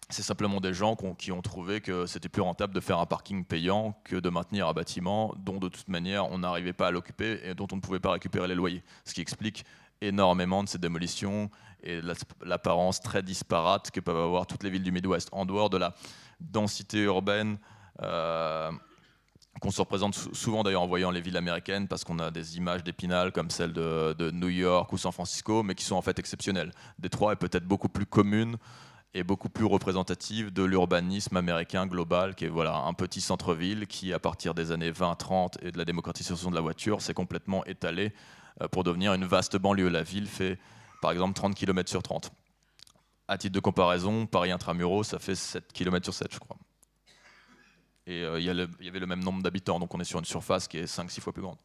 C'est simplement des gens qui ont trouvé que c'était plus rentable de faire un parking payant que de maintenir un bâtiment dont de toute manière on n'arrivait pas à l'occuper et dont on ne pouvait pas récupérer les loyers. Ce qui explique énormément de ces démolitions et l'apparence très disparate que peuvent avoir toutes les villes du Midwest, en dehors de la densité urbaine euh, qu'on se représente souvent d'ailleurs en voyant les villes américaines, parce qu'on a des images d'épinal comme celles de, New York ou San Francisco, mais qui sont en fait exceptionnelles. Détroit est peut-être beaucoup plus commune et beaucoup plus représentative de l'urbanisme américain global, qui est voilà, un petit centre-ville qui, à partir des années 20-30 et de la démocratisation de la voiture, s'est complètement étalé pour devenir une vaste banlieue. La ville fait par exemple 30 km sur 30. À titre de comparaison, Paris intramuros, ça fait 7 km sur 7, je crois. Et euh, il y, avait le même nombre d'habitants, donc on est sur une surface qui est 5-6 fois plus grande.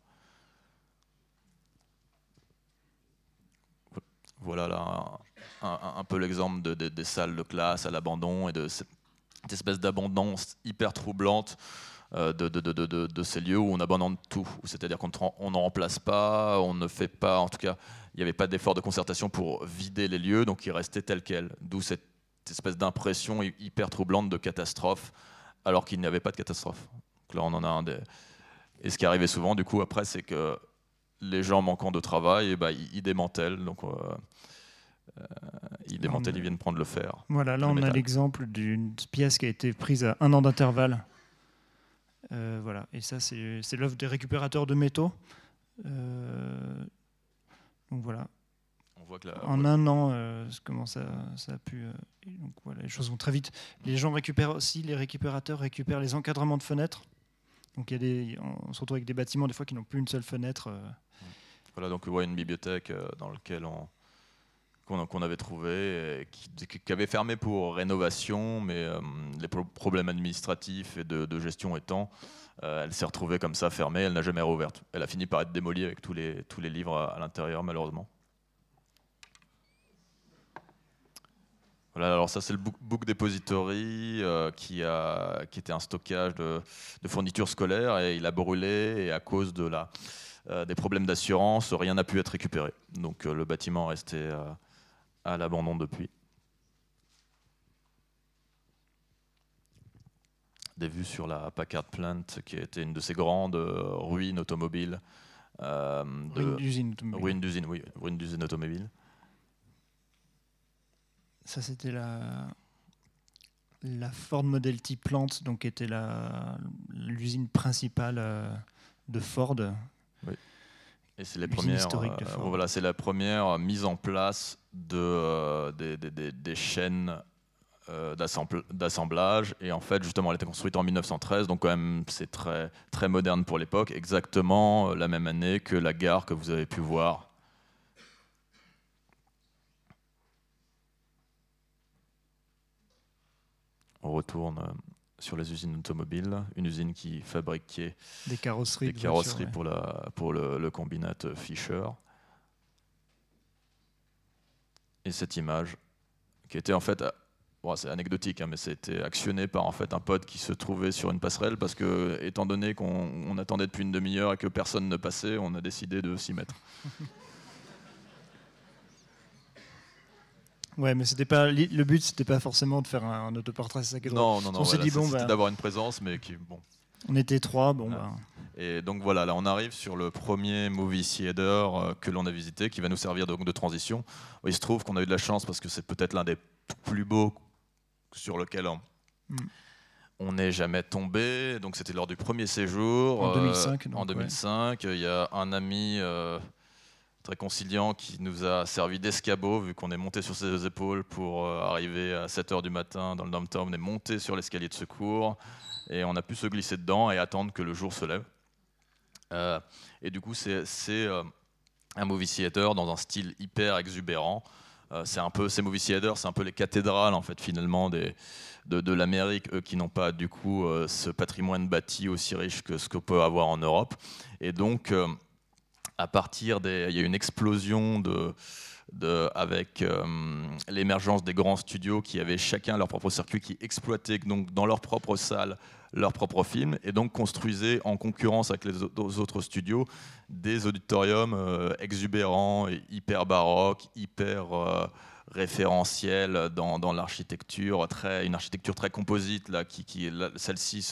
Voilà là un, peu l'exemple des salles de classe à l'abandon et de cette espèce d'abondance hyper troublante euh, de, de, ces lieux où on abandonne tout. C'est-à-dire qu'on n'en remplace pas, on ne fait pas, en tout cas, il n'y avait pas d'effort de concertation pour vider les lieux, donc ils restaient tels quels. D'où cette espèce d'impression hyper troublante de catastrophe, alors qu'il n'y avait pas de catastrophe. Donc là, on en a un des... Et ce qui arrivait souvent, du coup, après, c'est que les gens manquant de travail, eh ben, ils, démantèlent. Donc, euh, euh, ils démantèlent, ils viennent prendre le fer. Voilà, là, on a l'exemple d'une pièce qui a été prise à un an d'intervalle. Euh, voilà, et ça, c'est l'œuvre des récupérateurs de métaux. Donc voilà. On voit que en un an, euh, comment ça, ça, a pu. Euh, donc voilà, les choses vont très vite. Les gens récupèrent aussi, les récupérateurs récupèrent les encadrements de fenêtres. Donc il y a des, on se retrouve avec des bâtiments des fois qui n'ont plus une seule fenêtre. Euh. Voilà, donc on voit une bibliothèque dans laquelle on qu'on avait trouvé, qui, avait fermé pour rénovation, mais les problèmes administratifs et de, gestion étant, euh, elle s'est retrouvée comme ça fermée, elle n'a jamais rouverte. Elle a fini par être démolie avec tous les, tous les livres à, l'intérieur, malheureusement. Voilà, alors ça c'est le Book, Depository euh, qui, a, qui était un stockage de, fournitures scolaires et il a brûlé et à cause de la, euh, des problèmes d'assurance, rien n'a pu être récupéré. Donc le bâtiment est resté à l'abandon depuis. des vues sur la Packard Plant, qui était une de ces grandes euh, ruines automobiles. Euh, ruines d'usine automobile. Ruines d'usine, oui, ruines d'usine automobile. Ça, c'était la, la Ford Model T Plant, donc qui était l'usine principale euh, de Ford. Et c'est les premières, voilà, c'est la première mise en place de, des, des, des, chaînes euh, d'assemblage. Et en fait, justement, elle a été construite en 1913, donc quand même, c'est très, très moderne pour l'époque, exactement euh, la même année que la gare que vous avez pu voir. On retourne euh, sur les usines automobiles, une usine qui fabriquait des carrosseries, des carrosseries pour, la, pour le, le combinat Fischer. Et cette image, qui était en fait c'est anecdotique, hein, mais c'était actionné par en fait un pote qui se trouvait sur une passerelle parce que, étant donné qu'on attendait depuis une demi-heure et que personne ne passait, on a décidé de s'y mettre. Ouais, mais c'était pas le but, c'était pas forcément de faire un, autoportrait, c'est ça Non, non, non. On s'est dit bon, bah, d'avoir une présence, mais qui bon. On était trois, bon. Bah. Et donc voilà, là on arrive sur le premier movie theater euh, que l'on a visité, qui va nous servir donc de transition. Il se trouve qu'on a eu de la chance parce que c'est peut-être l'un des plus beaux sur lequel on n'est jamais tombé. Donc c'était lors du premier séjour. En 2005. en 2005, il y a un ami très conciliant qui nous a servi d'escabeau vu qu'on est monté sur ses épaules pour arriver à 7h du matin dans le downtown. On est monté sur l'escalier de secours et on a pu se glisser dedans et attendre que le jour se lève. et du coup, c'est un movie theater dans un style hyper exubérant. Euh, c'est un peu ces movie theaters, c'est un peu les cathédrales en fait finalement des, de, l'Amérique, eux qui n'ont pas du coup euh, ce patrimoine bâti aussi riche que ce qu'on peut avoir en Europe. Et donc euh, à partir des, il y a une explosion de, de avec l'émergence des grands studios qui avaient chacun leur propre circuit, qui exploitaient donc dans leur propre salle leur propre film et donc construisaient en concurrence avec les autres studios des auditoriums euh, exubérants, et hyper baroques, hyper euh, référentiels dans, dans l'architecture, très, une architecture très composite, là, qui, qui celle-ci,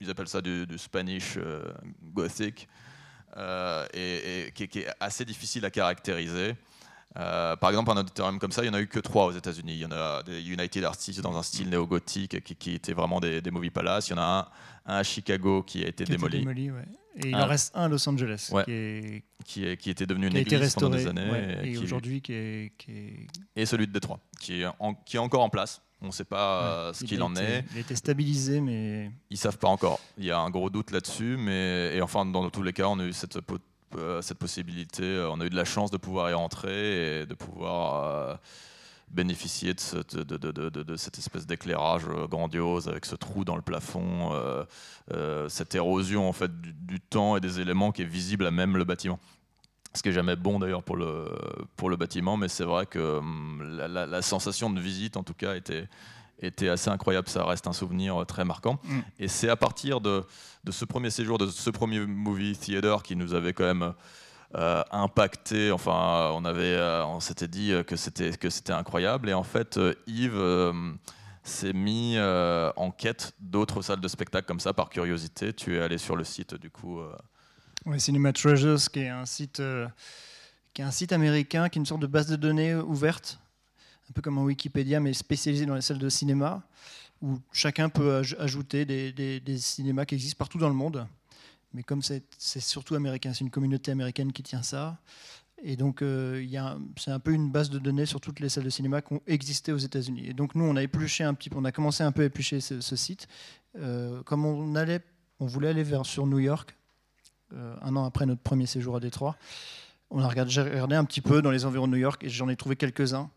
ils appellent ça du, Spanish euh, et, qui, qui, est assez difficile à caractériser. Euh, par exemple, un auditorium comme ça, il n'y en a eu que trois aux États-Unis. Il y en a des United Artists dans un style néo-gothique qui, qui étaient vraiment des, des movie palaces. Il y en a un, à Chicago qui a été démoli. Et il en reste un à Los Angeles qui, est... qui, est, qui était devenu une église pendant des années. et, aujourd'hui qui est, Et celui de Détroit, qui est, qui est encore en place. On ne sait pas euh, ce qu'il en est. Il a été stabilisé, mais. Ils ne savent pas encore. Il y a un gros doute là-dessus. Mais... Et enfin, dans tous les cas, on a eu cette euh, cette possibilité. Euh, on a eu de la chance de pouvoir y rentrer et de pouvoir euh, bénéficier de, de, cette espèce d'éclairage grandiose avec ce trou dans le plafond, cette érosion en fait du, temps et des éléments qui est visible à même le bâtiment. Ce qui est jamais bon d'ailleurs pour le, pour le bâtiment, mais c'est vrai que hum, la, sensation de visite en tout cas était, était assez incroyable. Ça reste un souvenir très marquant. Mm. Et c'est à partir de, de, ce premier séjour, de ce premier movie theater qui nous avait quand même euh, impacté. Enfin, on avait, euh, on s'était dit que c'était que c'était incroyable. Et en fait, euh, Yves s'est mis en quête d'autres salles de spectacle comme ça par curiosité. Tu es allé sur le site du coup. Oui, Cinema Treasures, qui est un site qui est un site américain, qui est une sorte de base de données ouverte un peu comme en Wikipédia, mais spécialisé dans les salles de cinéma, où chacun peut ajouter des, cinémas qui existent partout dans le monde. Mais comme c'est surtout américain, c'est une communauté américaine qui tient ça. Et donc, euh, c'est un peu une base de données sur toutes les salles de cinéma qui ont existé aux États-Unis. Et donc, nous, on a épluché un petit peu, on a commencé un peu à éplucher ce, site. Euh, comme on voulait aller vers sur New York, euh, un an après notre premier séjour à Détroit. On a regardé, j'ai regardé un petit peu dans les environs de New York et j'en ai trouvé quelques-uns.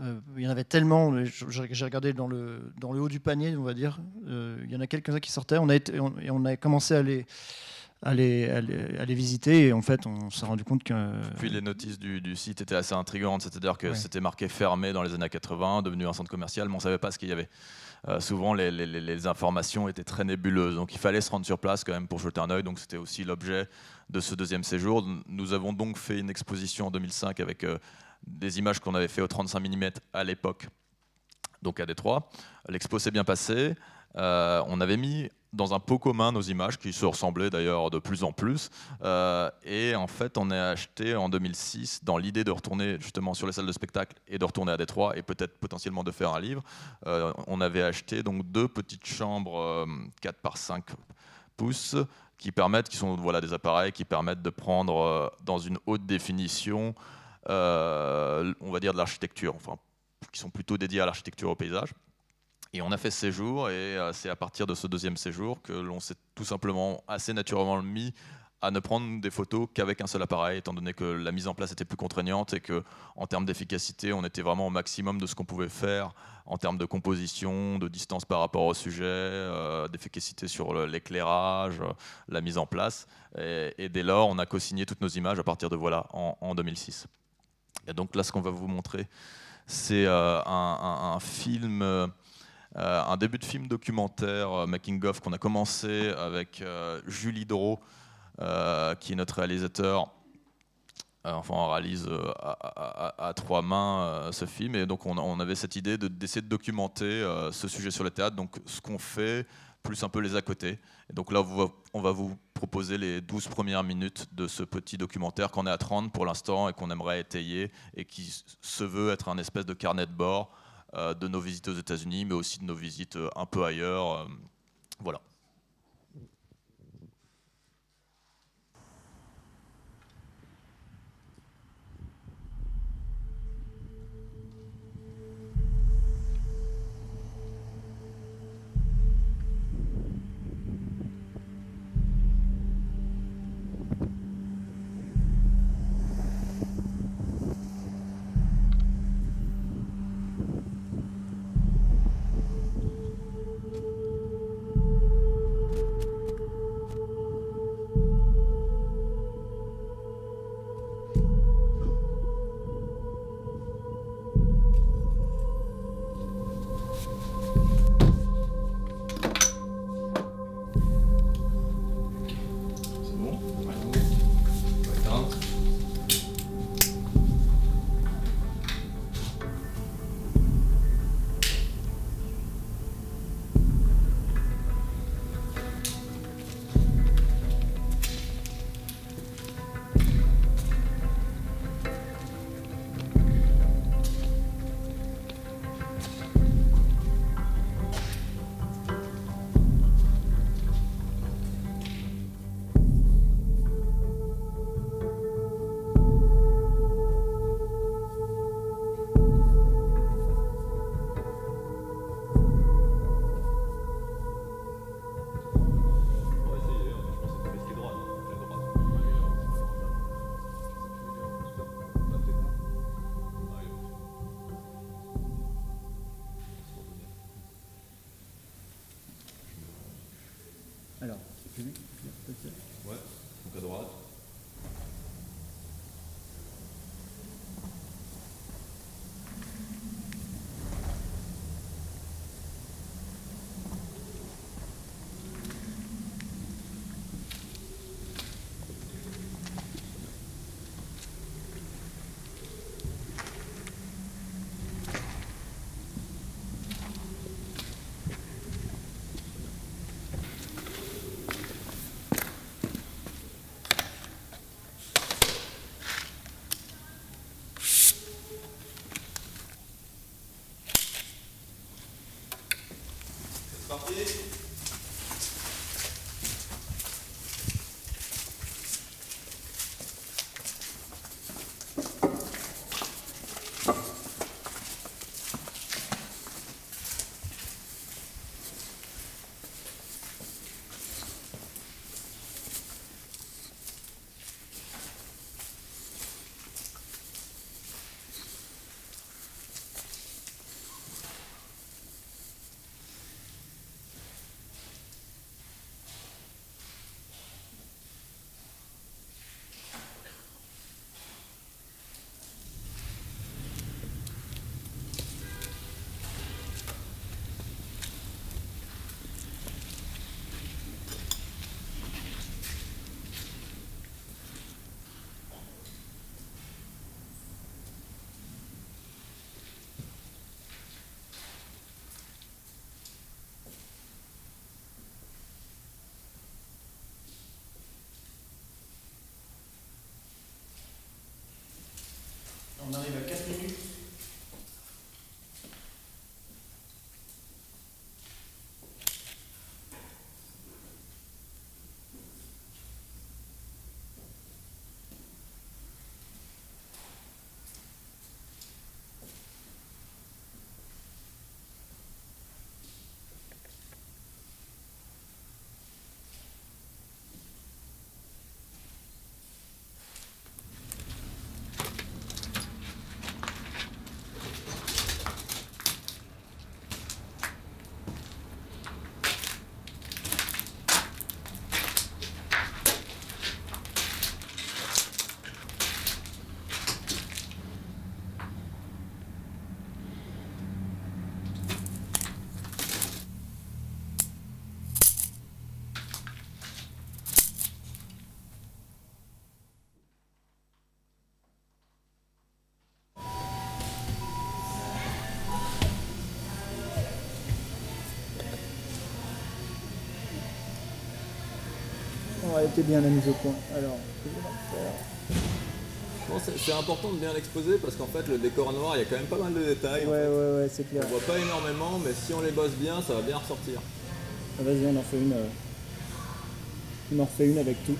Euh, il y en avait tellement, j'ai regardé dans le, dans le haut du panier, on va dire. Euh, il y en a quelques-uns qui sortaient. On a, été, et on a commencé à les, à les, à les, visiter et en fait on s'est rendu compte que... Puis les notices du, du site étaient assez intrigantes, c'est-à-dire que c'était marqué fermé dans les années 80, devenu un centre commercial, mais on ne savait pas ce qu'il y avait. Euh, souvent les, informations étaient très nébuleuses, donc il fallait se rendre sur place quand même pour jeter un œil, donc c'était aussi l'objet de ce deuxième séjour. Nous avons donc fait une exposition en 2005 avec des images qu'on avait fait au 35 mm à l'époque, donc à Détroit. L'expo s'est bien passée. Euh, on avait mis dans un pot commun nos images, qui se ressemblaient d'ailleurs de plus en plus. Euh, et en fait, on a acheté en 2006, dans l'idée de retourner justement sur les salles de spectacle et de retourner à Détroit et peut-être potentiellement de faire un livre, euh, on avait acheté donc deux petites chambres 4 par 5 pouces qui permettent, qui sont voilà, des appareils qui permettent de prendre dans une haute définition euh, on va dire de l'architecture, enfin, qui sont plutôt dédiés à l'architecture au paysage. Et on a fait ce séjour, et euh, c'est à partir de ce deuxième séjour que l'on s'est tout simplement assez naturellement mis à ne prendre des photos qu'avec un seul appareil, étant donné que la mise en place était plus contraignante et que, en termes d'efficacité, on était vraiment au maximum de ce qu'on pouvait faire en termes de composition, de distance par rapport au sujet, euh, d'efficacité sur l'éclairage, la mise en place. Et, dès lors, on a co-signé toutes nos images à partir de voilà en 2006. Et donc là, ce qu'on va vous montrer, c'est euh, un, film, euh, un début de film documentaire, euh, Making of, qu'on a commencé avec Julie Doro, qui est notre réalisateur. Enfin, on réalise à, trois mains ce film. Et donc, on, avait cette idée d'essayer de, documenter ce sujet sur le théâtre. Donc, ce qu'on fait, plus un peu les à côté. Et donc là, on va vous proposer les 12 premières minutes de ce petit documentaire qu'on est à 30 pour l'instant et qu'on aimerait étayer et qui se veut être un espèce de carnet de bord de nos visites aux États-Unis, mais aussi de nos visites un peu ailleurs. voilà. Elle était bien la mise au point. Alors, c'est important de bien l'exposer parce qu'en fait, le décor noir, il y a quand même pas mal de détails. Ouais, ouais, ouais, c'est clair. On voit pas énormément, mais si on les bosse bien, ça va bien ressortir. Ah, vas-y, on en fait une. Euh, on en refait une avec tout.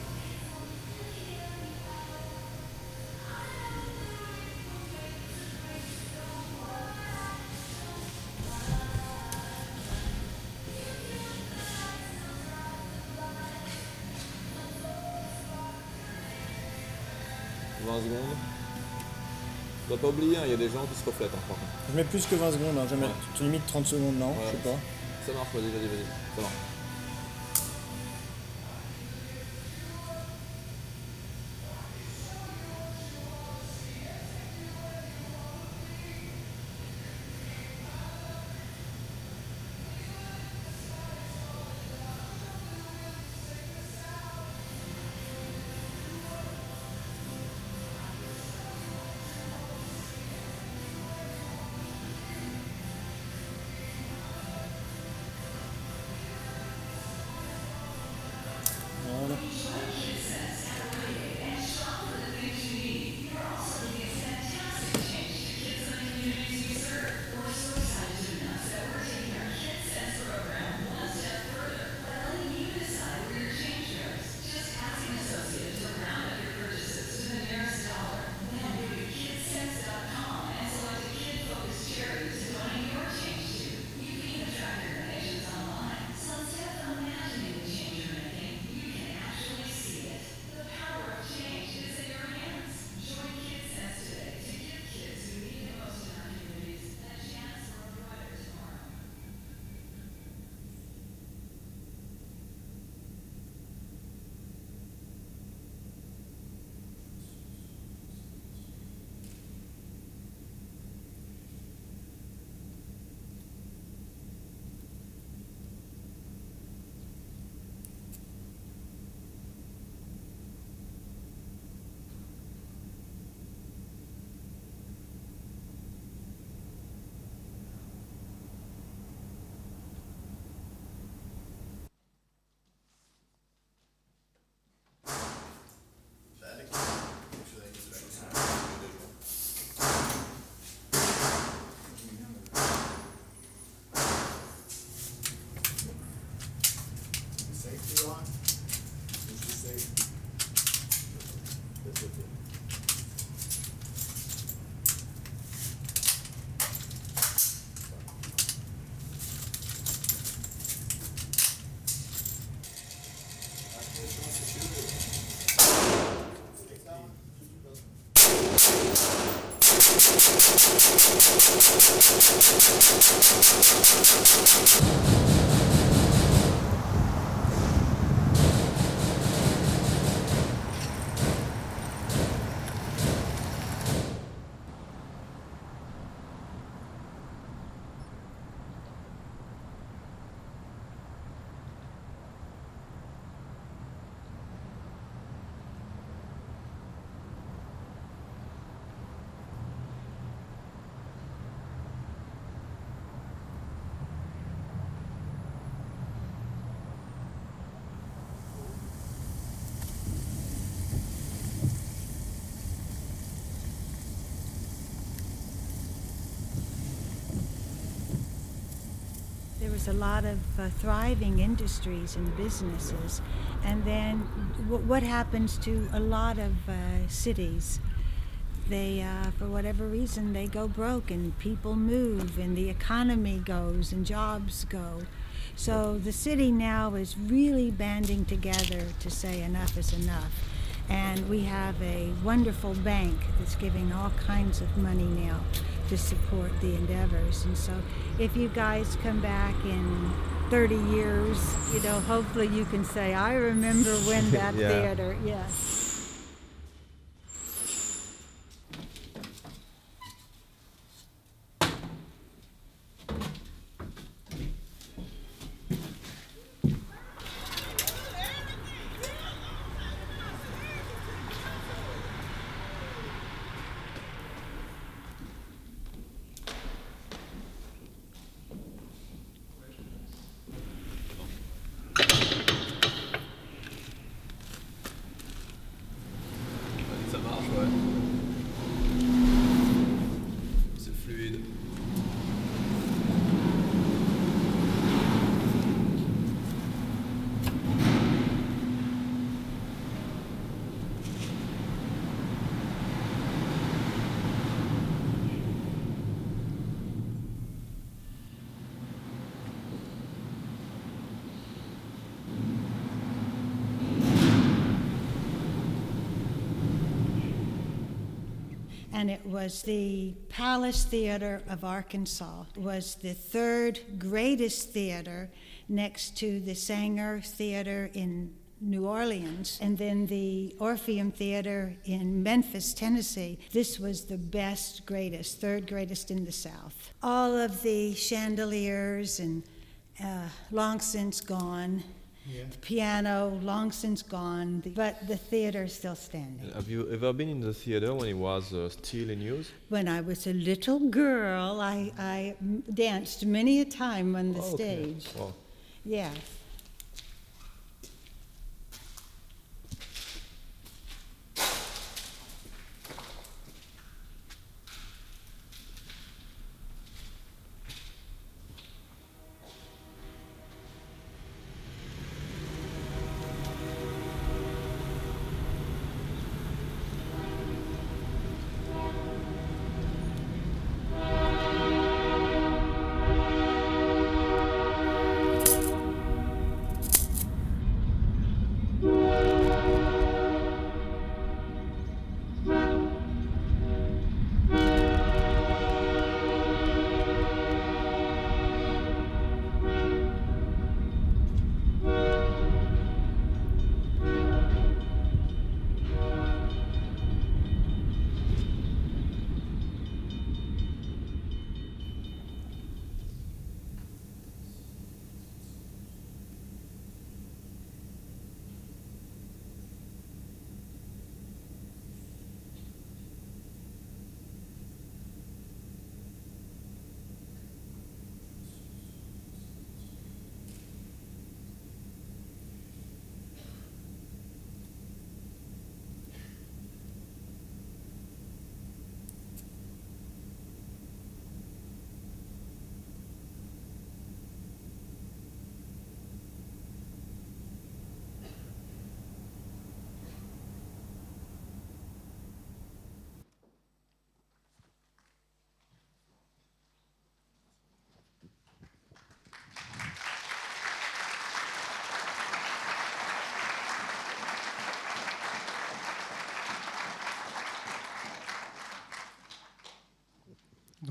Tu dois pas oublier, hein, il y a des gens qui se reflètent. Hein, je mets plus que 20 secondes, hein. je vais mettre limite 30 secondes, non Je sais pas. Ça marche, vas-y, vas-y, vas-y. Ça marche. A lot of uh, thriving industries and businesses. And then w- what happens to a lot of uh, cities? They, uh, for whatever reason, they go broke and people move and the economy goes and jobs go. So the city now is really banding together to say enough is enough. And we have a wonderful bank that's giving all kinds of money now to support the endeavors. And so if you guys come back in 30 years, you know, hopefully you can say, I remember when that yeah. theater, yes. And it was the Palace Theater of Arkansas. Was the third greatest theater next to the Sanger Theater in New Orleans and then the Orpheum Theater in Memphis, Tennessee. This was the best, greatest, third greatest in the South. All of the chandeliers and uh, long since gone. Yeah. The piano, long since gone, but the theater is still standing. Have you ever been in the theater when it was uh, still in use? When I was a little girl, I, I danced many a time on the oh, okay. stage. Wow. Yes.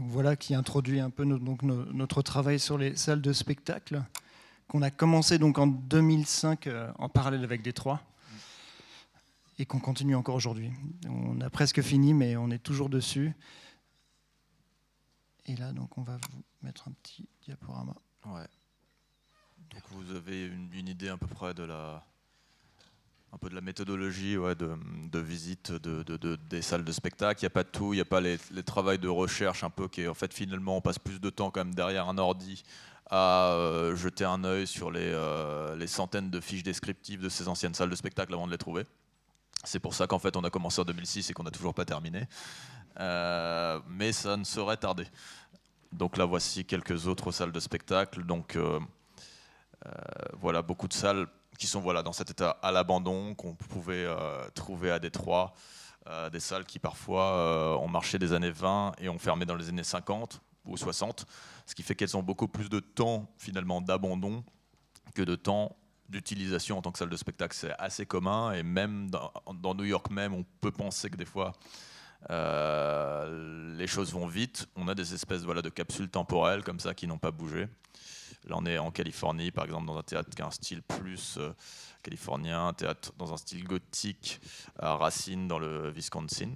Voilà qui introduit un peu notre travail sur les salles de spectacle qu'on a commencé donc en 2005 euh, en parallèle avec Détroit et qu'on continue encore aujourd'hui. On a presque fini, mais on est toujours dessus. Et là, donc, on va vous mettre un petit diaporama. Ouais. Donc, vous avez une, une idée à peu près de la, un peu de la méthodologie ouais, de, visite de, de, des salles de spectacle. Il n'y a pas de tout, il n'y a pas les, travaux de recherche un peu qui en fait finalement on passe plus de temps derrière un ordi à euh, jeter un œil sur les, euh, les, centaines de fiches descriptives de ces anciennes salles de spectacle avant de les trouver. C'est pour ça qu'en fait on a commencé en 2006 et qu'on n'a toujours pas terminé. Euh, mais ça ne saurait tarder. Donc là voici quelques autres salles de spectacle. Donc voilà, beaucoup de salles qui sont voilà, dans cet état à l'abandon, qu'on pouvait euh, trouver à Détroit, euh, des salles qui parfois euh, ont marché des années 20 et ont fermé dans les années 50 ou 60, ce qui fait qu'elles ont beaucoup plus de temps finalement d'abandon que de temps d'utilisation en tant que salle de spectacle. C'est assez commun et même dans, dans, New York même, on peut penser que des fois les choses vont vite. On a des espèces voilà, de capsules temporelles comme ça qui n'ont pas bougé. Là, on est en Californie, par exemple, dans un théâtre qui a un style plus euh, californien, un théâtre dans un style gothique à Racine, dans le Wisconsin.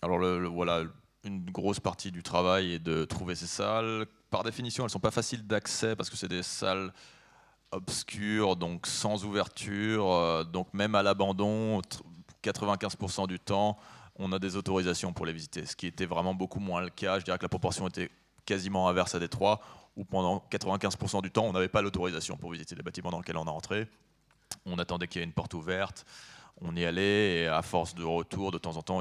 Alors, voilà, une grosse partie du travail est de trouver ces salles. Par définition, elles ne sont pas faciles d'accès parce que c'est des salles obscures, donc sans ouverture, euh, donc même à l'abandon, 95% du temps, on a des autorisations pour les visiter, ce qui était vraiment beaucoup moins le cas. Je dirais que la proportion était quasiment inverse à Détroit, où pendant 95% du temps, on n'avait pas l'autorisation pour visiter les bâtiments dans lesquels on est entré. On attendait qu'il y ait une porte ouverte, on y allait, et à force de retour, de temps en temps,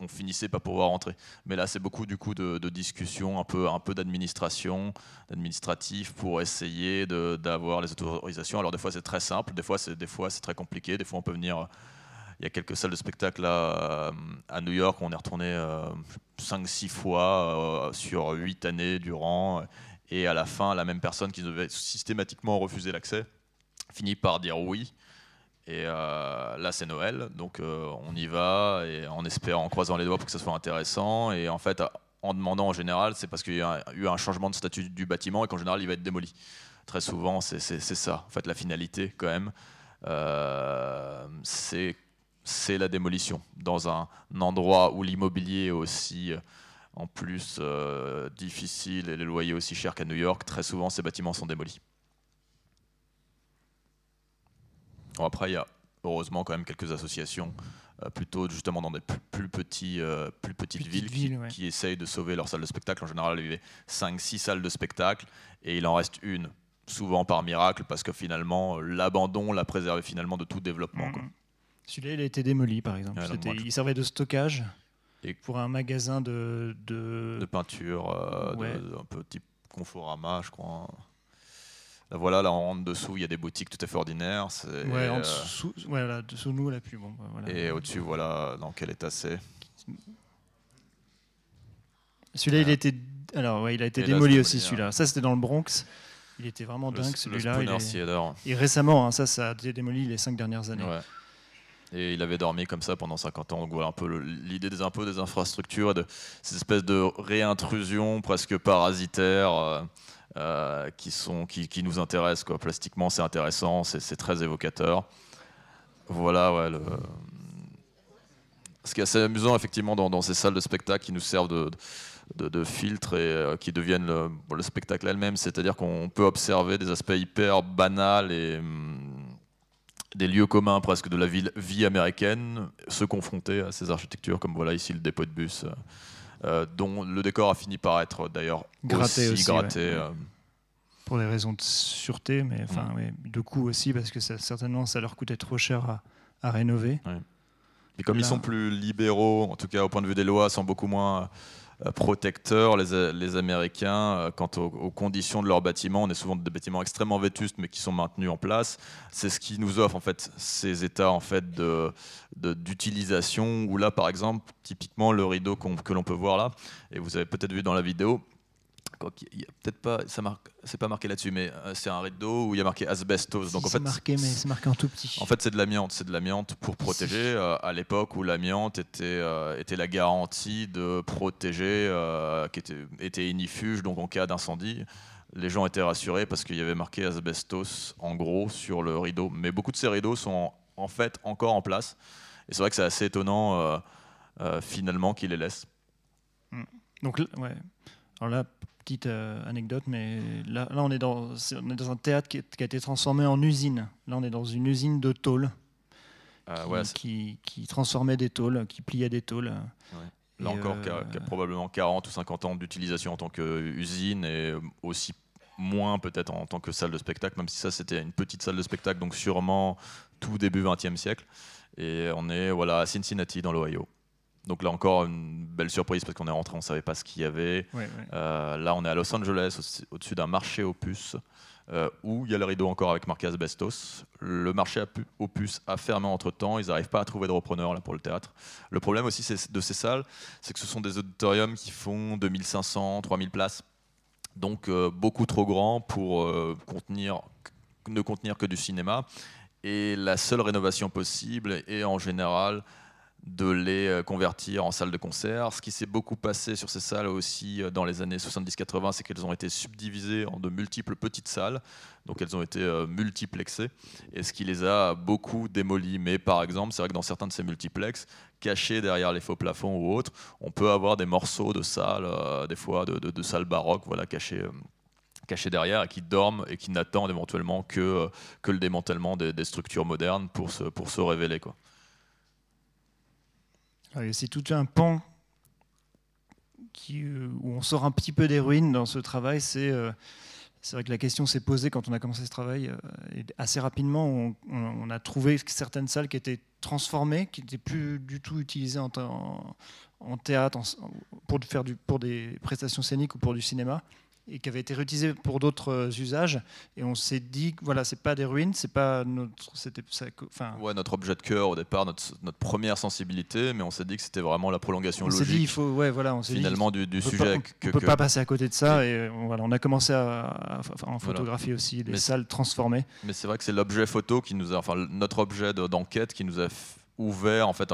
on finissait pas pouvoir rentrer. Mais là, c'est beaucoup du coup de, discussion, un peu, un peu d'administration, d'administratif pour essayer d'avoir les autorisations. Alors des fois c'est très simple, des fois c'est très compliqué, des fois on peut venir il y a quelques salles de spectacle à, à New York. On est retourné 5-6 euh, fois euh, sur 8 années durant. Et à la fin, la même personne qui devait systématiquement refuser l'accès finit par dire oui. Et euh, là c'est Noël, donc on y va et en espérant, en croisant les doigts pour que ça soit intéressant. Et en fait, en demandant en général, c'est parce qu'il y a eu un changement de statut du bâtiment et qu'en général il va être démoli. Très souvent, c'est ça. En fait, la finalité quand même, c'est c'est la démolition. Dans un, endroit où l'immobilier est aussi euh, en plus euh, difficile et les loyers aussi chers qu'à New York, très souvent ces bâtiments sont démolis. après, il y a heureusement quand même quelques associations, euh, plutôt justement dans des plus, petits, plus petites villes, qui, essayent de sauver leurs salles de spectacle. En général, il y avait 5-6 salles de spectacle et il en reste une, souvent par miracle, parce que finalement, l'abandon l'a préservé finalement de tout développement. Mm-hmm. Celui-là, il a été démoli, par exemple. il servait de stockage et pour un magasin de... De, peinture, euh, un peu type Conforama, je crois. Là, voilà, là en dessous, il y a des boutiques tout à fait ordinaires. Ouais, en dessous, ouais, là, dessous nous, là, plus bon. Bah, voilà. Et au-dessus, voilà dans quel état c'est. Celui-là, il a été, alors, ouais, il a été démoli aussi, celui-là. Ça, c'était dans le Bronx. Il était vraiment dingue, celui-là. Et récemment, hein, ça, ça a été démoli les cinq dernières années. Ouais. Et il avait dormi comme ça pendant 50 ans. Donc voilà un peu l'idée des impôts, des infrastructures, de ces espèces de réintrusions presque parasitaires euh, euh, qui, nous intéressent. Plastiquement, c'est intéressant, c'est très évocateur. Voilà, ouais. Ce qui est assez amusant, effectivement, dans, ces salles de spectacle qui nous servent de, de, filtre et euh, qui deviennent le, le spectacle elle-même, c'est-à-dire qu'on peut observer des aspects hyper banals et hum, des lieux communs presque de la ville, vie américaine se confronter à ces architectures, comme voilà ici le dépôt de bus, euh, euh, dont le décor a fini par être d'ailleurs gratté, aussi, gratté euh. Pour des raisons de sûreté, mais enfin, mm. de coût aussi, parce que ça, certainement ça leur coûtait trop cher à, rénover. Et comme ils sont plus libéraux, en tout cas au point de vue des lois, sont beaucoup moins protecteurs, les, Américains, euh, quant aux, conditions de leurs bâtiments. On est souvent des bâtiments extrêmement vétustes, mais qui sont maintenus en place. C'est ce qui nous offre en fait ces états en fait de d'utilisation. Où là, par exemple, typiquement le rideau que l'on peut voir là, et vous avez peut-être vu dans la vidéo, il y a peut-être pas, ça marque, c'est pas marqué là-dessus, mais euh, c'est un rideau où il y a marqué asbestos. Donc en fait, c'est marqué, mais c'est marqué en tout petit. En fait, c'est de l'amiante, c'est de l'amiante pour protéger. Euh, à l'époque où l'amiante était euh, était la garantie de protéger, qui était était inifuge, donc en cas d'incendie, les gens étaient rassurés parce qu'il y avait marqué asbestos en gros sur le rideau. Mais beaucoup de ces rideaux sont en fait encore en place, et c'est vrai que c'est assez étonnant finalement qu'ils les laissent. Hmm. Donc ouais. Alors là, petite euh, anecdote, mais là, là on, est dans, on est dans un théâtre qui, a été transformé en usine. Là, on est dans une usine de tôle euh, qui, qui, transformait des tôles, qui pliait des tôles. Là encore, qui, a, euh, probablement 40 ou 50 ans d'utilisation en tant qu'usine et aussi moins peut-être en tant que salle de spectacle, même si ça c'était une petite salle de spectacle, donc sûrement tout début 20e siècle. Et on est voilà, à Cincinnati dans l'Ohio. Donc là encore, une belle surprise parce qu'on est rentré, on ne savait pas ce qu'il y avait. Euh, là, on est à Los Angeles, au-dessus d'un marché aux puces, euh, où il y a le rideau encore avec marqué Asbestos. Le marché aux puces a fermé entre-temps, ils n'arrivent pas à trouver de repreneur là, pour le théâtre. Le problème aussi de ces salles, c'est que ce sont des auditoriums qui font 2500, 3000 places. Donc euh, beaucoup trop grands pour contenir, ne contenir que du cinéma. Et la seule rénovation possible est en général de les euh, convertir en salles de concert. Ce qui s'est beaucoup passé sur ces salles aussi euh, dans les années 70-80, c'est qu'elles ont été subdivisées en de multiples petites salles, donc elles ont été euh, multiplexées, et ce qui les a beaucoup démolies. Mais par exemple, c'est vrai que dans certains de ces multiplex, cachés derrière les faux plafonds ou autres, on peut avoir des morceaux de salles, des fois de, salles baroques, voilà, cachés cachés derrière et qui dorment et qui n'attendent éventuellement que, que le démantèlement des, structures modernes pour se, pour se révéler. Quoi. C'est tout un pan euh, où on sort un petit peu des ruines dans ce travail. C'est euh, vrai que la question s'est posée quand on a commencé ce travail. Euh, assez rapidement, on, a trouvé certaines salles qui étaient transformées, qui n'étaient plus du tout utilisées en, théâtre, pour, faire pour des prestations scéniques ou pour du cinéma. Et qui avait été réutilisé pour d'autres euh, usages. Et on s'est dit, voilà, c'est pas des ruines, c'est pas notre, c'était, enfin. Ouais, notre objet de cœur au départ, notre, notre première sensibilité, mais on s'est dit que c'était vraiment la prolongation on logique. S'est dit, il faut, ouais, voilà, on s'est finalement dit, du, sujet. on, ne peut pas passer à côté de ça, et voilà, on a commencé à, en photographier aussi les salles transformées. Mais c'est vrai que c'est l'objet photo qui nous a, enfin notre objet d'enquête qui nous a ouvert en fait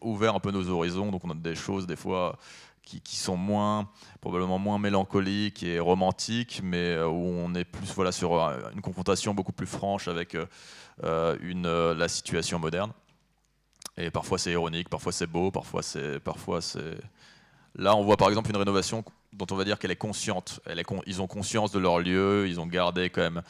ouvert un peu nos horizons donc on a des choses des fois qui, sont moins probablement moins mélancoliques et romantiques mais euh, où on est plus voilà sur une confrontation beaucoup plus franche avec euh, la situation moderne. Et parfois c'est ironique parfois c'est beau parfois c'est parfois c'est là on voit par exemple une rénovation dont on va dire qu'elle est consciente. Ils ont conscience de leur lieu, ils ont gardé quand même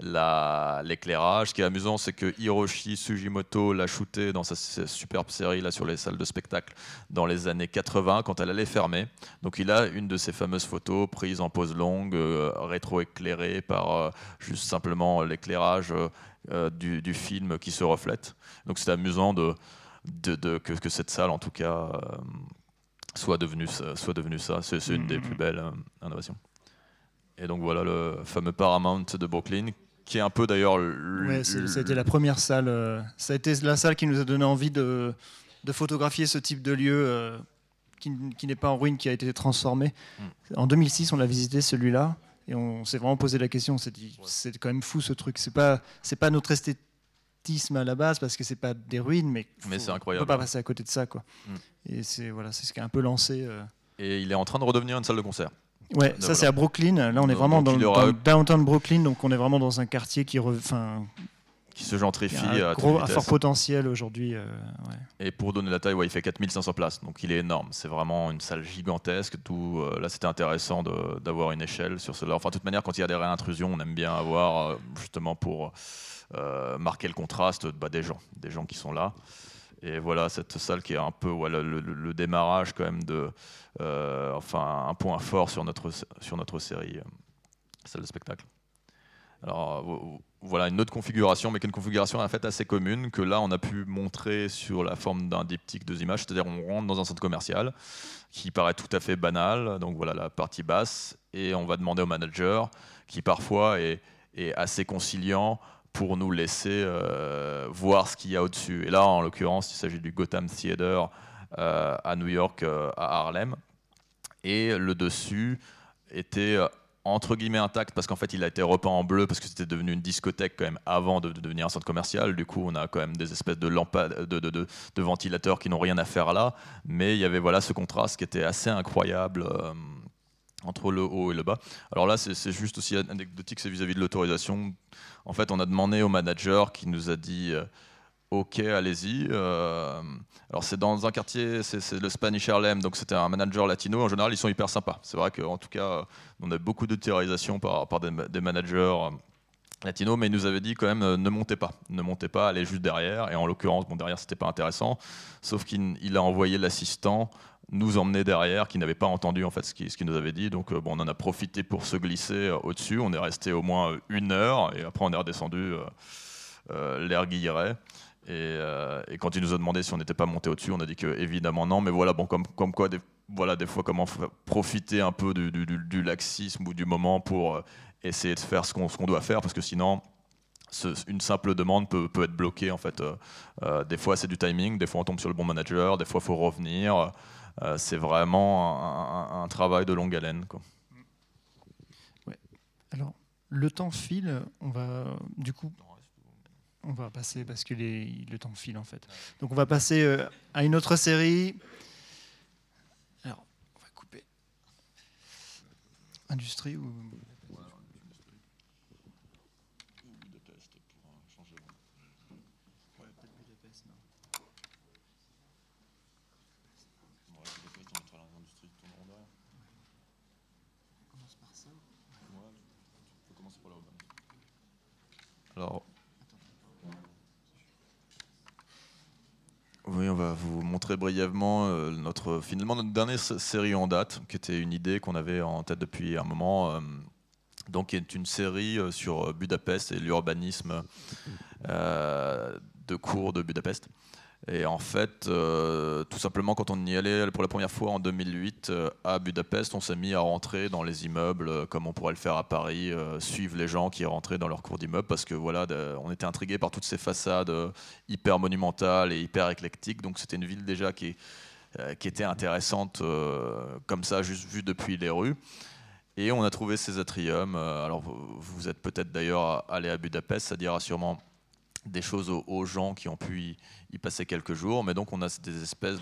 l'éclairage. Ce qui est amusant, c'est que Hiroshi Sugimoto l'a shooté dans sa, superbe série là, sur les salles de spectacle dans les années 80 quand elle allait fermer. Donc il a une de ces fameuses photos prises en pose longue, euh, rétro-éclairée par euh, juste simplement l'éclairage euh, du, film qui se reflète. Donc c'est amusant de, que, cette salle, en tout cas, soit devenu ça. Soit devenu ça. C'est une des mm-hmm. plus belles euh, innovations. Et donc voilà le fameux Paramount de Brooklyn, qui est un peu d'ailleurs. Ouais, ça a été la première salle. Euh, ça a été la salle qui nous a donné envie de, de photographier ce type de lieu euh, qui, qui n'est pas en ruine, qui a été transformé. Mm. En 2006, on a visité celui-là. Et on s'est vraiment posé la question, on s'est dit, c'est quand même fou ce truc. C'est pas, c'est pas notre esthétique à la base parce que c'est pas des ruines, mais, mais c'est incroyable. On peut pas passer à côté de ça, quoi. Mm. Et c'est voilà, c'est ce qui a un peu lancé. Euh. Et il est en train de redevenir une salle de concert. Ouais, ça c'est à Brooklyn. Là, on est vraiment dans, le downtown Brooklyn, donc on est vraiment dans un quartier qui, enfin, qui se gentrifie à, gros, à, fort potentiel aujourd'hui. Euh, Et pour donner la taille, ouais, il fait 4500 places, donc il est énorme. C'est vraiment une salle gigantesque. Tout, euh, là, c'était intéressant d'avoir une échelle sur cela. Enfin, de toute manière, quand il y a des réintrusions, on aime bien avoir justement pour marquer le contraste bah, des gens, des gens qui sont là. Et voilà cette salle qui est un peu le, démarrage quand même de, euh, enfin un point fort sur notre sur notre série, euh, salle de spectacle. Alors voilà une autre configuration, mais qui est une configuration en fait assez commune que là on a pu montrer sur la forme d'un diptyque deux images, c'est-à-dire on rentre dans un centre commercial qui paraît tout à fait banal, donc voilà la partie basse, et on va demander au manager qui parfois est assez conciliant pour nous laisser euh, voir ce qu'il y a au-dessus. Et là, en l'occurrence, il s'agit du Gotham Theater euh, à New York, euh, à Harlem. Et le dessus était entre guillemets intact parce qu'en fait il a été repeint en bleu parce que c'était devenu une discothèque quand même avant de, devenir un centre commercial. Du coup, on a quand même des espèces de lampades, de, de, de ventilateurs qui n'ont rien à faire là. Mais il y avait voilà ce contraste qui était assez incroyable entre le haut et le bas. Alors là, c'est juste aussi anecdotique, c'est vis-à-vis de l'autorisation. En fait, on a demandé au manager qui nous a dit euh, Ok, allez-y. Euh, alors, c'est dans un quartier, c'est le Spanish Harlem, donc c'était un manager latino. En général, ils sont hyper sympas. C'est vrai qu'en tout cas, on a beaucoup d'autorisation par, par des, managers euh, latinos, mais il nous avait dit quand même ne montez pas, ne montez pas, allez juste derrière. Et en l'occurrence, bon, derrière, c'était pas intéressant, sauf qu'il a envoyé l'assistant nous emmener derrière, qui n'avait pas entendu en fait ce qu'il ce nous avait dit. Donc euh, bon, on en a profité pour se glisser euh, au-dessus. On est resté au moins euh, une heure et après on est redescendu l'air guilleret. Et, quand il nous a demandé si on n'était pas monté au-dessus, on a dit que évidemment non. Mais voilà, bon, comme, comme quoi, des, voilà, des fois, comment profiter un peu du, laxisme ou du moment pour essayer de faire ce qu'on qu'on doit faire, parce que sinon, une simple demande peut, peut, être bloquée en fait. des fois c'est du timing, des fois on tombe sur le bon manager, des fois il faut revenir. Euh, c'est vraiment un, travail de longue haleine. Quoi. Alors, le temps file, on va du coup. On va passer parce que le temps file en fait. Donc on va passer euh, à une autre série. Alors, on va couper. Industrie ou Alors, oui, on va vous montrer brièvement euh, notre finalement notre dernière série en date, qui était une idée qu'on avait en tête depuis un moment. Euh, donc, qui est une série euh, sur Budapest et l'urbanisme de cours de Budapest. Et en fait, euh, tout simplement, quand on y allait pour la première fois en 2008 euh, à Budapest, on s'est mis à rentrer dans les immeubles euh, comme on pourrait le faire à Paris, suivre les gens qui rentraient dans leur cours d'immeuble parce que voilà, on était intrigué par toutes ces façades hyper monumentales et hyper éclectiques. Donc c'était une ville déjà qui, était intéressante comme ça, juste vue depuis les rues. Et on a trouvé ces atriums. Alors vous êtes peut-être d'ailleurs allé à Budapest, ça dira sûrement des choses aux, gens qui ont pu y, passer quelques jours. Mais donc on a des espèces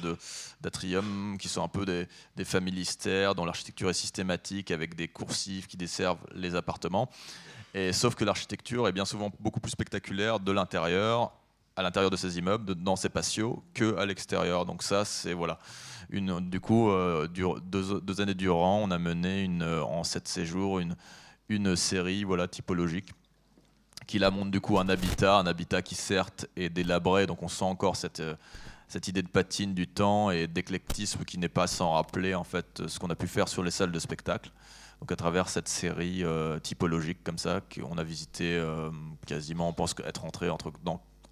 d'atriums qui sont un peu des, des familistères, dont l'architecture est systématique, avec des coursives qui desservent les appartements. Et, sauf que l'architecture est bien souvent beaucoup plus spectaculaire de l'intérieur, à l'intérieur de ces immeubles, dans ces patios, que à l'extérieur. Donc ça, c'est voilà. Une, du coup, euh, deux, années durant, on a mené une, en sept séjours une, une série voilà, typologique qui la montre du coup un habitat, un habitat qui certes est délabré, donc on sent encore cette, euh, cette idée de patine du temps et d'éclectisme qui n'est pas sans rappeler en fait ce qu'on a pu faire sur les salles de spectacle. Donc à travers cette série euh, typologique comme ça, qu'on a visité euh, quasiment, on pense être rentré entre,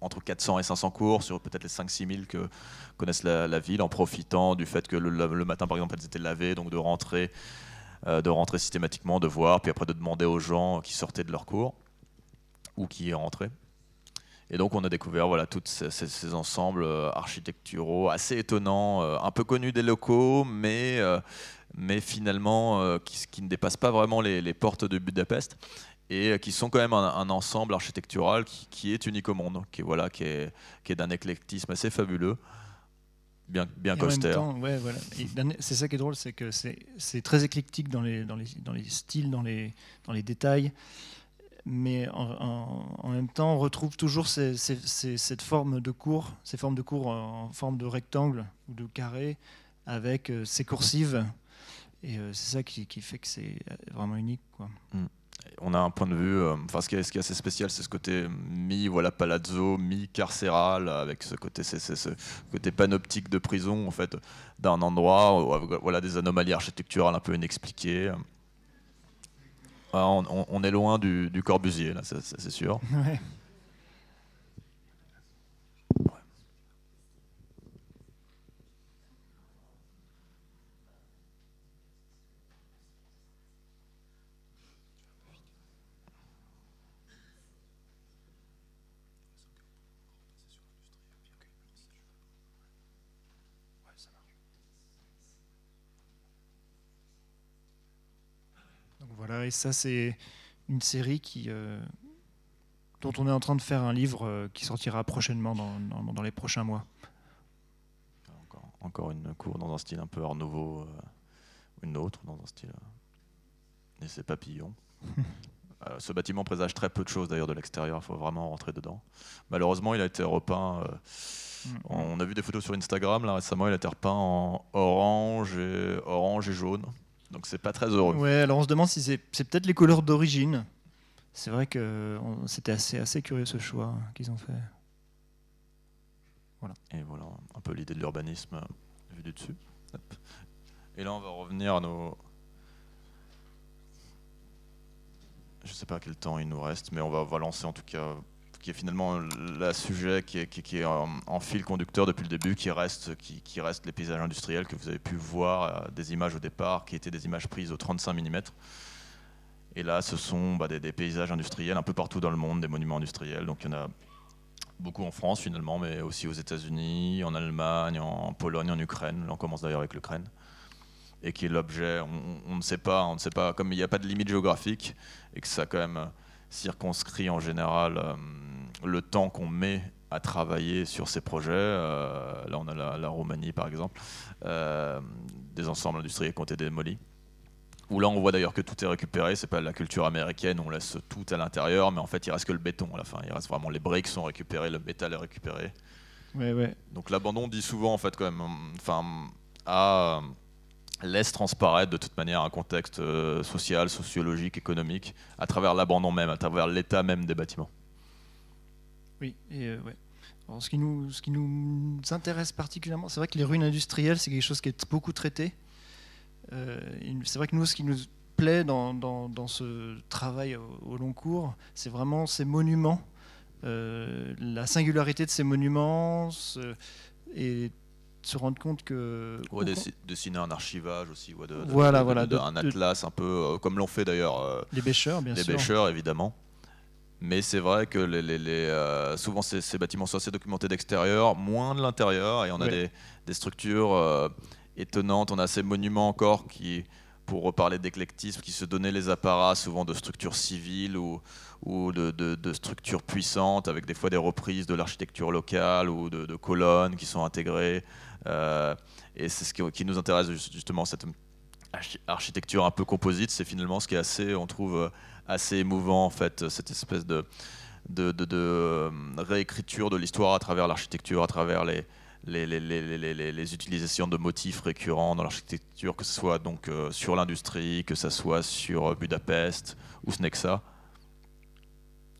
entre 400 et 500 cours sur peut-être les 5-6 000 que connaissent la, ville, en profitant du fait que le, matin par exemple elles étaient lavées, donc de rentrer, de rentrer systématiquement, de voir, puis après de demander aux gens qui sortaient de leur cours ou qui est rentré. Et donc on a découvert voilà tous ces, ensembles euh, architecturaux assez étonnants, euh, un peu connus des locaux, mais, euh, mais finalement qui, qui, ne dépassent pas vraiment les, portes de Budapest et qui sont quand même un, ensemble architectural qui, qui, est unique au monde, qui, voilà, qui est, qui est d'un éclectisme assez fabuleux. Bien, bien austère. Ouais, voilà. C'est ça qui est drôle, c'est que c'est très éclectique dans les, dans les, dans les styles, dans les, dans les détails mais en, même temps, on retrouve toujours cette forme de cours, ces formes de cours en forme de rectangle ou de carré, avec euh, ces coursives. Et euh, c'est ça qui, fait que c'est vraiment unique. Quoi. Mm. On a un point de vue, euh, ce, qui est, assez spécial, c'est ce côté mi voilà palazzo, mi carcéral, avec ce côté, panoptique de prison en fait, d'un endroit, voilà des anomalies architecturales un peu inexpliquées. Ah, on, est loin du, Corbusier, là, c'est sûr. et ça c'est une série qui, euh, dont on est en train de faire un livre euh, qui sortira prochainement dans, dans, les prochains mois. Encore, encore, une cour dans un style un peu Art Nouveau, euh, une autre dans un style et c'est papillons. ce bâtiment présage très peu de choses d'ailleurs de l'extérieur, il faut vraiment rentrer dedans. Malheureusement, il a été repeint. Mm. On a vu des photos sur Instagram là récemment, il a été repeint en orange et, orange et jaune. Donc c'est pas très heureux. Ouais, alors on se demande si c'est, peut-être les couleurs d'origine. C'est vrai que c'était assez, assez curieux ce choix qu'ils ont fait. Voilà. Et voilà un peu l'idée de l'urbanisme vu du dessus. Et là on va revenir à nos. Je sais pas à quel temps il nous reste, mais on va, on va lancer en tout cas qui est finalement le sujet qui est, en, fil conducteur depuis le début, qui reste, les paysages industriels que vous avez pu voir, euh, des images au départ, qui étaient des images prises au 35 mm. Et là, ce sont bah, des, paysages industriels un peu partout dans le monde, des monuments industriels. Donc il y en a beaucoup en France finalement, mais aussi aux États-Unis, en Allemagne, en Pologne, en Ukraine. Là, on commence d'ailleurs avec l'Ukraine. Et qui est l'objet, on, ne sait pas, on ne sait pas, comme il n'y a pas de limite géographique, et que ça quand même circonscrit en général euh, le temps qu'on met à travailler sur ces projets. Euh, là, on a la, Roumanie, par exemple, euh, des ensembles industriels qui ont été démolis. Où là, on voit d'ailleurs que tout est récupéré. C'est pas la culture américaine, on laisse tout à l'intérieur, mais en fait, il reste que le béton à la fin. Il reste vraiment les briques sont récupérées, le métal est récupéré. Ouais, ouais. Donc l'abandon dit souvent, en fait, quand même, enfin, à laisse transparaître de toute manière un contexte euh, social, sociologique, économique, à travers l'abandon même, à travers l'état même des bâtiments. Oui, et euh, ce, qui nous, ce qui nous intéresse particulièrement, c'est vrai que les ruines industrielles, c'est quelque chose qui est beaucoup traité. Euh, c'est vrai que nous, ce qui nous plaît dans, dans, ce travail au, long cours, c'est vraiment ces monuments la singularité de ces monuments et se rendre compte que. Ouais, dessiner un archivage aussi, ouais, de, voilà, voilà, un atlas un peu comme l'ont fait d'ailleurs. les bêcheurs, bien sûr. Les bêcheurs, évidemment. Mais c'est vrai que les, les, euh, souvent ces, bâtiments sont assez documentés d'extérieur, moins de l'intérieur, et on a des, des, structures euh, étonnantes. On a ces monuments encore qui, pour reparler d'éclectisme, qui se donnaient les apparats souvent de structures civiles ou, ou de, de, structures puissantes, avec des fois des reprises de l'architecture locale ou de, colonnes qui sont intégrées. Euh, et c'est ce qui, nous intéresse justement, cette architecture un peu composite, c'est finalement ce qui est assez, on trouve assez émouvant en fait, cette espèce de, euh, réécriture de l'histoire à travers l'architecture, à travers les, utilisations de motifs récurrents dans l'architecture, que ce soit donc euh, sur l'industrie, que ce soit sur Budapest ou Snexa.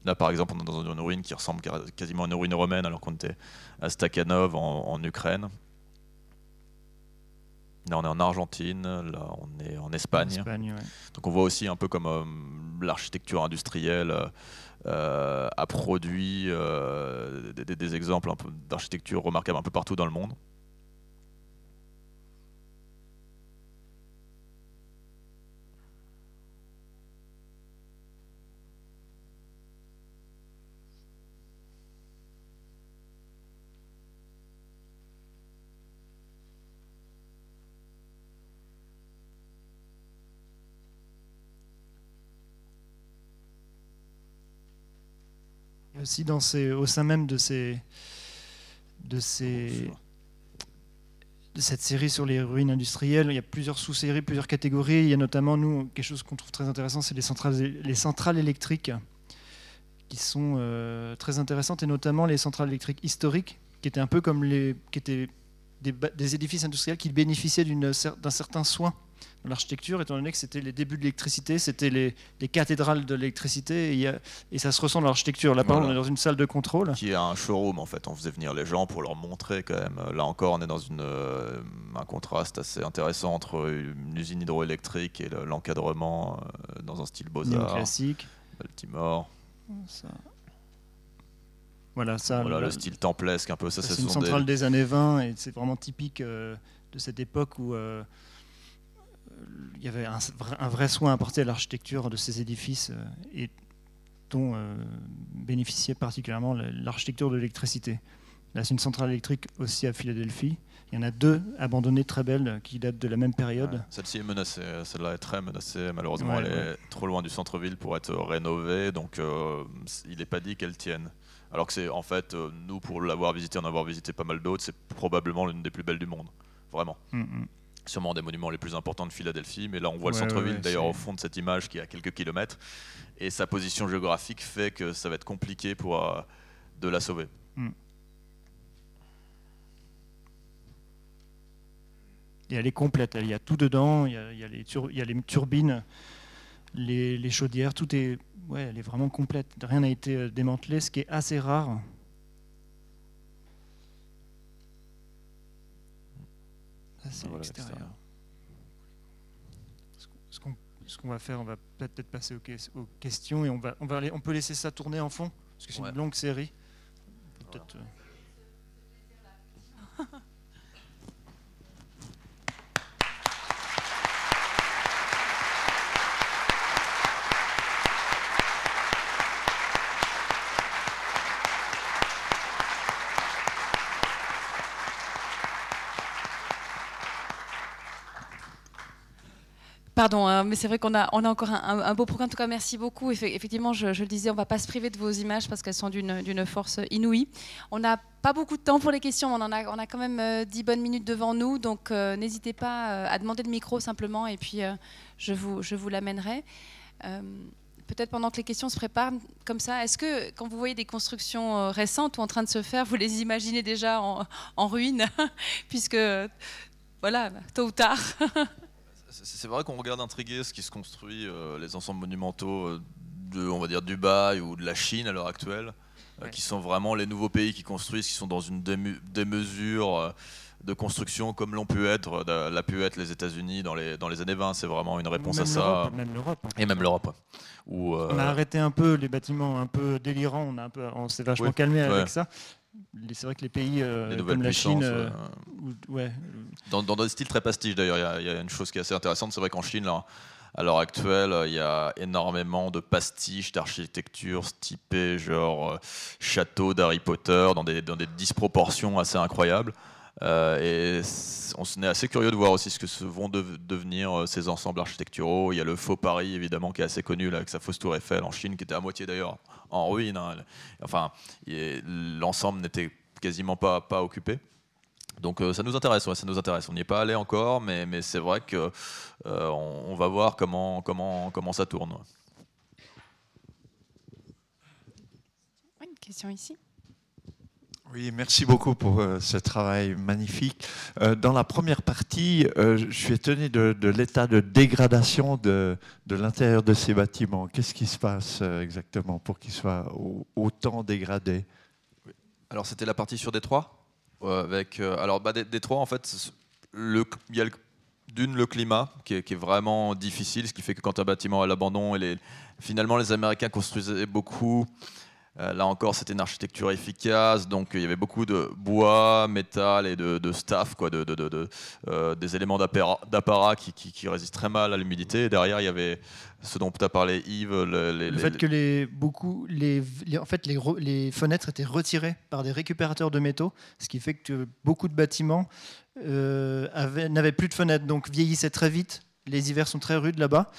Là, par exemple, on est dans une ruine qui ressemble quasiment à une ruine romaine, alors qu'on était à Stakhanov en Ukraine. Là, on est en Argentine, là, on est en Espagne. Donc, on voit aussi un peu comme euh, l'architecture industrielle euh, a produit euh, des, des, exemples d'architecture remarquables un peu partout dans le monde. Aussi dans ces, au sein même de ces, de ces, de cette série sur les ruines industrielles, il y a plusieurs sous-séries, plusieurs catégories. Il y a notamment nous quelque chose qu'on trouve très intéressant, c'est les centrales, les centrales électriques qui sont euh, très intéressantes et notamment les centrales électriques historiques qui étaient un peu comme les, qui étaient des, des édifices industriels qui bénéficiaient d'un certain soin l'architecture, étant donné que c'était les débuts de l'électricité, c'était les, cathédrales de l'électricité, et, et, ça se ressent dans l'architecture. Là, par exemple, on est dans une salle de contrôle. Qui a un showroom, en fait. On faisait venir les gens pour leur montrer quand même. Là encore, on est dans une, euh, un contraste assez intéressant entre une usine hydroélectrique et l'encadrement euh, dans un style beaux-arts. classique. Baltimore. Voilà, ça, voilà le, style templesque un peu. Ça, c'est une centrale des... années 20 et c'est vraiment typique euh, de cette époque où il y avait un, vrai soin apporté à l'architecture de ces édifices euh, et dont euh, bénéficiait particulièrement l'architecture de l'électricité. Là, c'est une centrale électrique aussi à Philadelphie. Il y en a deux abandonnées très belles qui datent de la même période. Celle-ci est menacée, celle-là est très menacée. Malheureusement, elle est trop loin du centre-ville pour être rénovée, donc euh, il n'est pas dit qu'elle tienne. Alors que c'est en fait, nous, pour l'avoir visité, en avoir visité pas mal d'autres, c'est probablement l'une des plus belles du monde. Vraiment. Mm, mm sûrement des monuments les plus importants de Philadelphie, mais là on voit le centre-ville d'ailleurs au fond de cette image qui est à quelques kilomètres, et sa position géographique fait que ça va être compliqué pour euh, de la sauver. Hmm. Et elle est complète, il y a tout dedans, il y a, il y a, les, il y a les, turbines, les, les, chaudières, tout est, ouais, elle est vraiment complète, rien n'a été euh, démantelé, ce qui est assez rare c'est l'extérieur. Ce qu'on va faire, on va peut-être passer aux, questions et on, va, on, va on peut laisser ça tourner en fond, parce que c'est une longue série. Peut-être. Euh, Pardon, hein, mais c'est vrai qu'on a, encore un, beau programme. En tout cas, merci beaucoup. Effectivement, je, le disais, on ne va pas se priver de vos images parce qu'elles sont d'une force inouïe. On n'a pas beaucoup de temps pour les questions. On, en a, on a quand même 10 euh, bonnes minutes devant nous. Donc, euh, n'hésitez pas euh, à demander le micro simplement et puis je vous, je vous l'amènerai. Peut-être pendant que les questions se préparent, comme ça, est-ce que quand vous voyez des constructions récentes ou en train de se faire, vous les imaginez déjà en, en ruine? Puisque, voilà, tôt ou tard. c'est vrai qu'on regarde intrigué ce qui se construit, euh, les ensembles monumentaux euh, de, on va dire, Dubaï ou de la Chine à l'heure actuelle. qui sont vraiment les nouveaux pays qui construisent, qui sont dans une démesure de construction comme l'ont pu être, l'a pu être les États-Unis dans les, dans les années 20. C'est vraiment une réponse à ça. Même l'Europe. Et même l'Europe. Où, On a arrêté un peu les bâtiments un peu délirants, on, a un peu, on s'est vachement calmé avec ça. C'est vrai que les pays euh, comme la Chine. Euh, ouais. Dans, dans, des styles très pastiches d'ailleurs, il y, a une chose qui est assez intéressante. C'est vrai qu'en Chine, là, à l'heure actuelle, il y a énormément de pastiches d'architecture typée, genre euh, château d'Harry Potter, dans des, dans des disproportions assez incroyables. Euh, et on est assez curieux de voir aussi ce que vont devenir euh, ces ensembles architecturaux. Il y a le Faux Paris, évidemment, qui est assez connu, là, avec sa fausse tour Eiffel en Chine, qui était à moitié d'ailleurs en ruine. Hein. Enfin, l'ensemble n'était quasiment pas, occupé. Donc euh, ça nous intéresse, ça nous intéresse. On n'y est pas allé encore, mais, c'est vrai que on, va voir comment ça tourne. Une question ici. Oui, merci beaucoup pour euh, ce travail magnifique. Euh, dans la première partie, euh, je suis étonné de, l'état de dégradation de, de l'intérieur de ces bâtiments. Qu'est-ce qui se passe exactement pour qu'ils soient autant dégradés? Alors, c'était la partie sur Détroit. avec, alors, bah, Détroit, en fait, il y a d'une le climat qui est, qui est, vraiment difficile, ce qui fait que quand un bâtiment est à l'abandon, finalement les Américains construisaient beaucoup là encore, c'était une architecture efficace, donc il y avait beaucoup de bois, métal et de, staff, quoi, de, euh, des éléments d'apparat qui, résistent très mal à l'humidité. Derrière, il y avait ce dont tu as parlé, Yves. Le, fait que les, beaucoup, les, en fait, les, les, fenêtres étaient retirées par des récupérateurs de métaux, ce qui fait que beaucoup de bâtiments euh, n'avaient plus de fenêtres, donc vieillissaient très vite. Les hivers sont très rudes là-bas.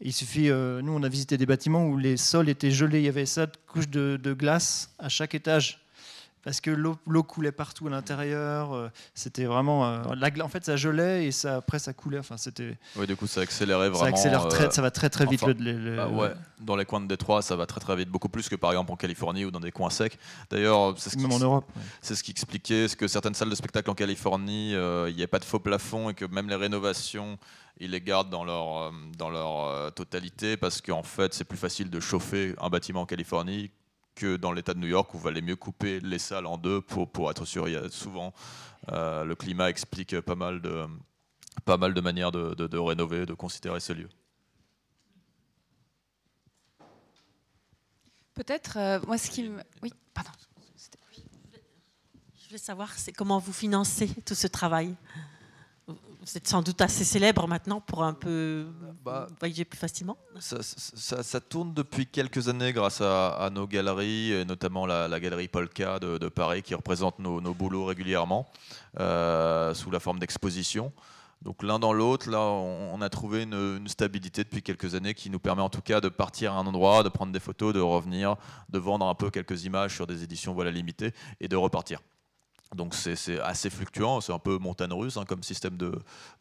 Il suffit, euh, nous on a visité des bâtiments où les sols étaient gelés, il y avait ça de couches de, glace à chaque étage parce que l'eau coulait partout à l'intérieur. Euh, c'était vraiment, euh, en fait, ça gelait et ça, après ça coulait. Enfin, c'était. Oui, du coup, ça accélérait vraiment. Ça accélère très, ça va très très vite. Bah ouais, dans les coins de Détroit, ça va très très vite, beaucoup plus que par exemple en Californie ou dans des coins secs. D'ailleurs, c'est ce même en Europe. C'est ce qui expliquait ce que certaines salles de spectacle en Californie, il n'y a pas de faux plafond et que même les rénovations ils les gardent dans leur, euh, dans leur euh, totalité parce qu'en fait, c'est plus facile de chauffer un bâtiment en Californie que dans l'État de New York où il valait mieux couper les salles en deux pour, pour être sûr. Il y a souvent, euh, le climat explique pas mal de, pas mal de manières de, de, rénover, de considérer ce lieu. Peut-être, moi, ce qui me. Oui, pardon. Je voulais savoir c'est comment vous financez tout ce travail. Vous êtes sans doute assez célèbre maintenant pour un peu bah, voyager plus facilement. Ça, tourne depuis quelques années grâce à, nos galeries, et notamment la, galerie Polka de, Paris qui représente nos, boulots régulièrement euh, sous la forme d'exposition. Donc l'un dans l'autre, là, on, a trouvé une, une, stabilité depuis quelques années qui nous permet en tout cas de partir à un endroit, de prendre des photos, de revenir, de vendre un peu quelques images sur des éditions voilà limitées et de repartir. Donc c'est assez fluctuant, c'est un peu montagne russe hein, comme système de,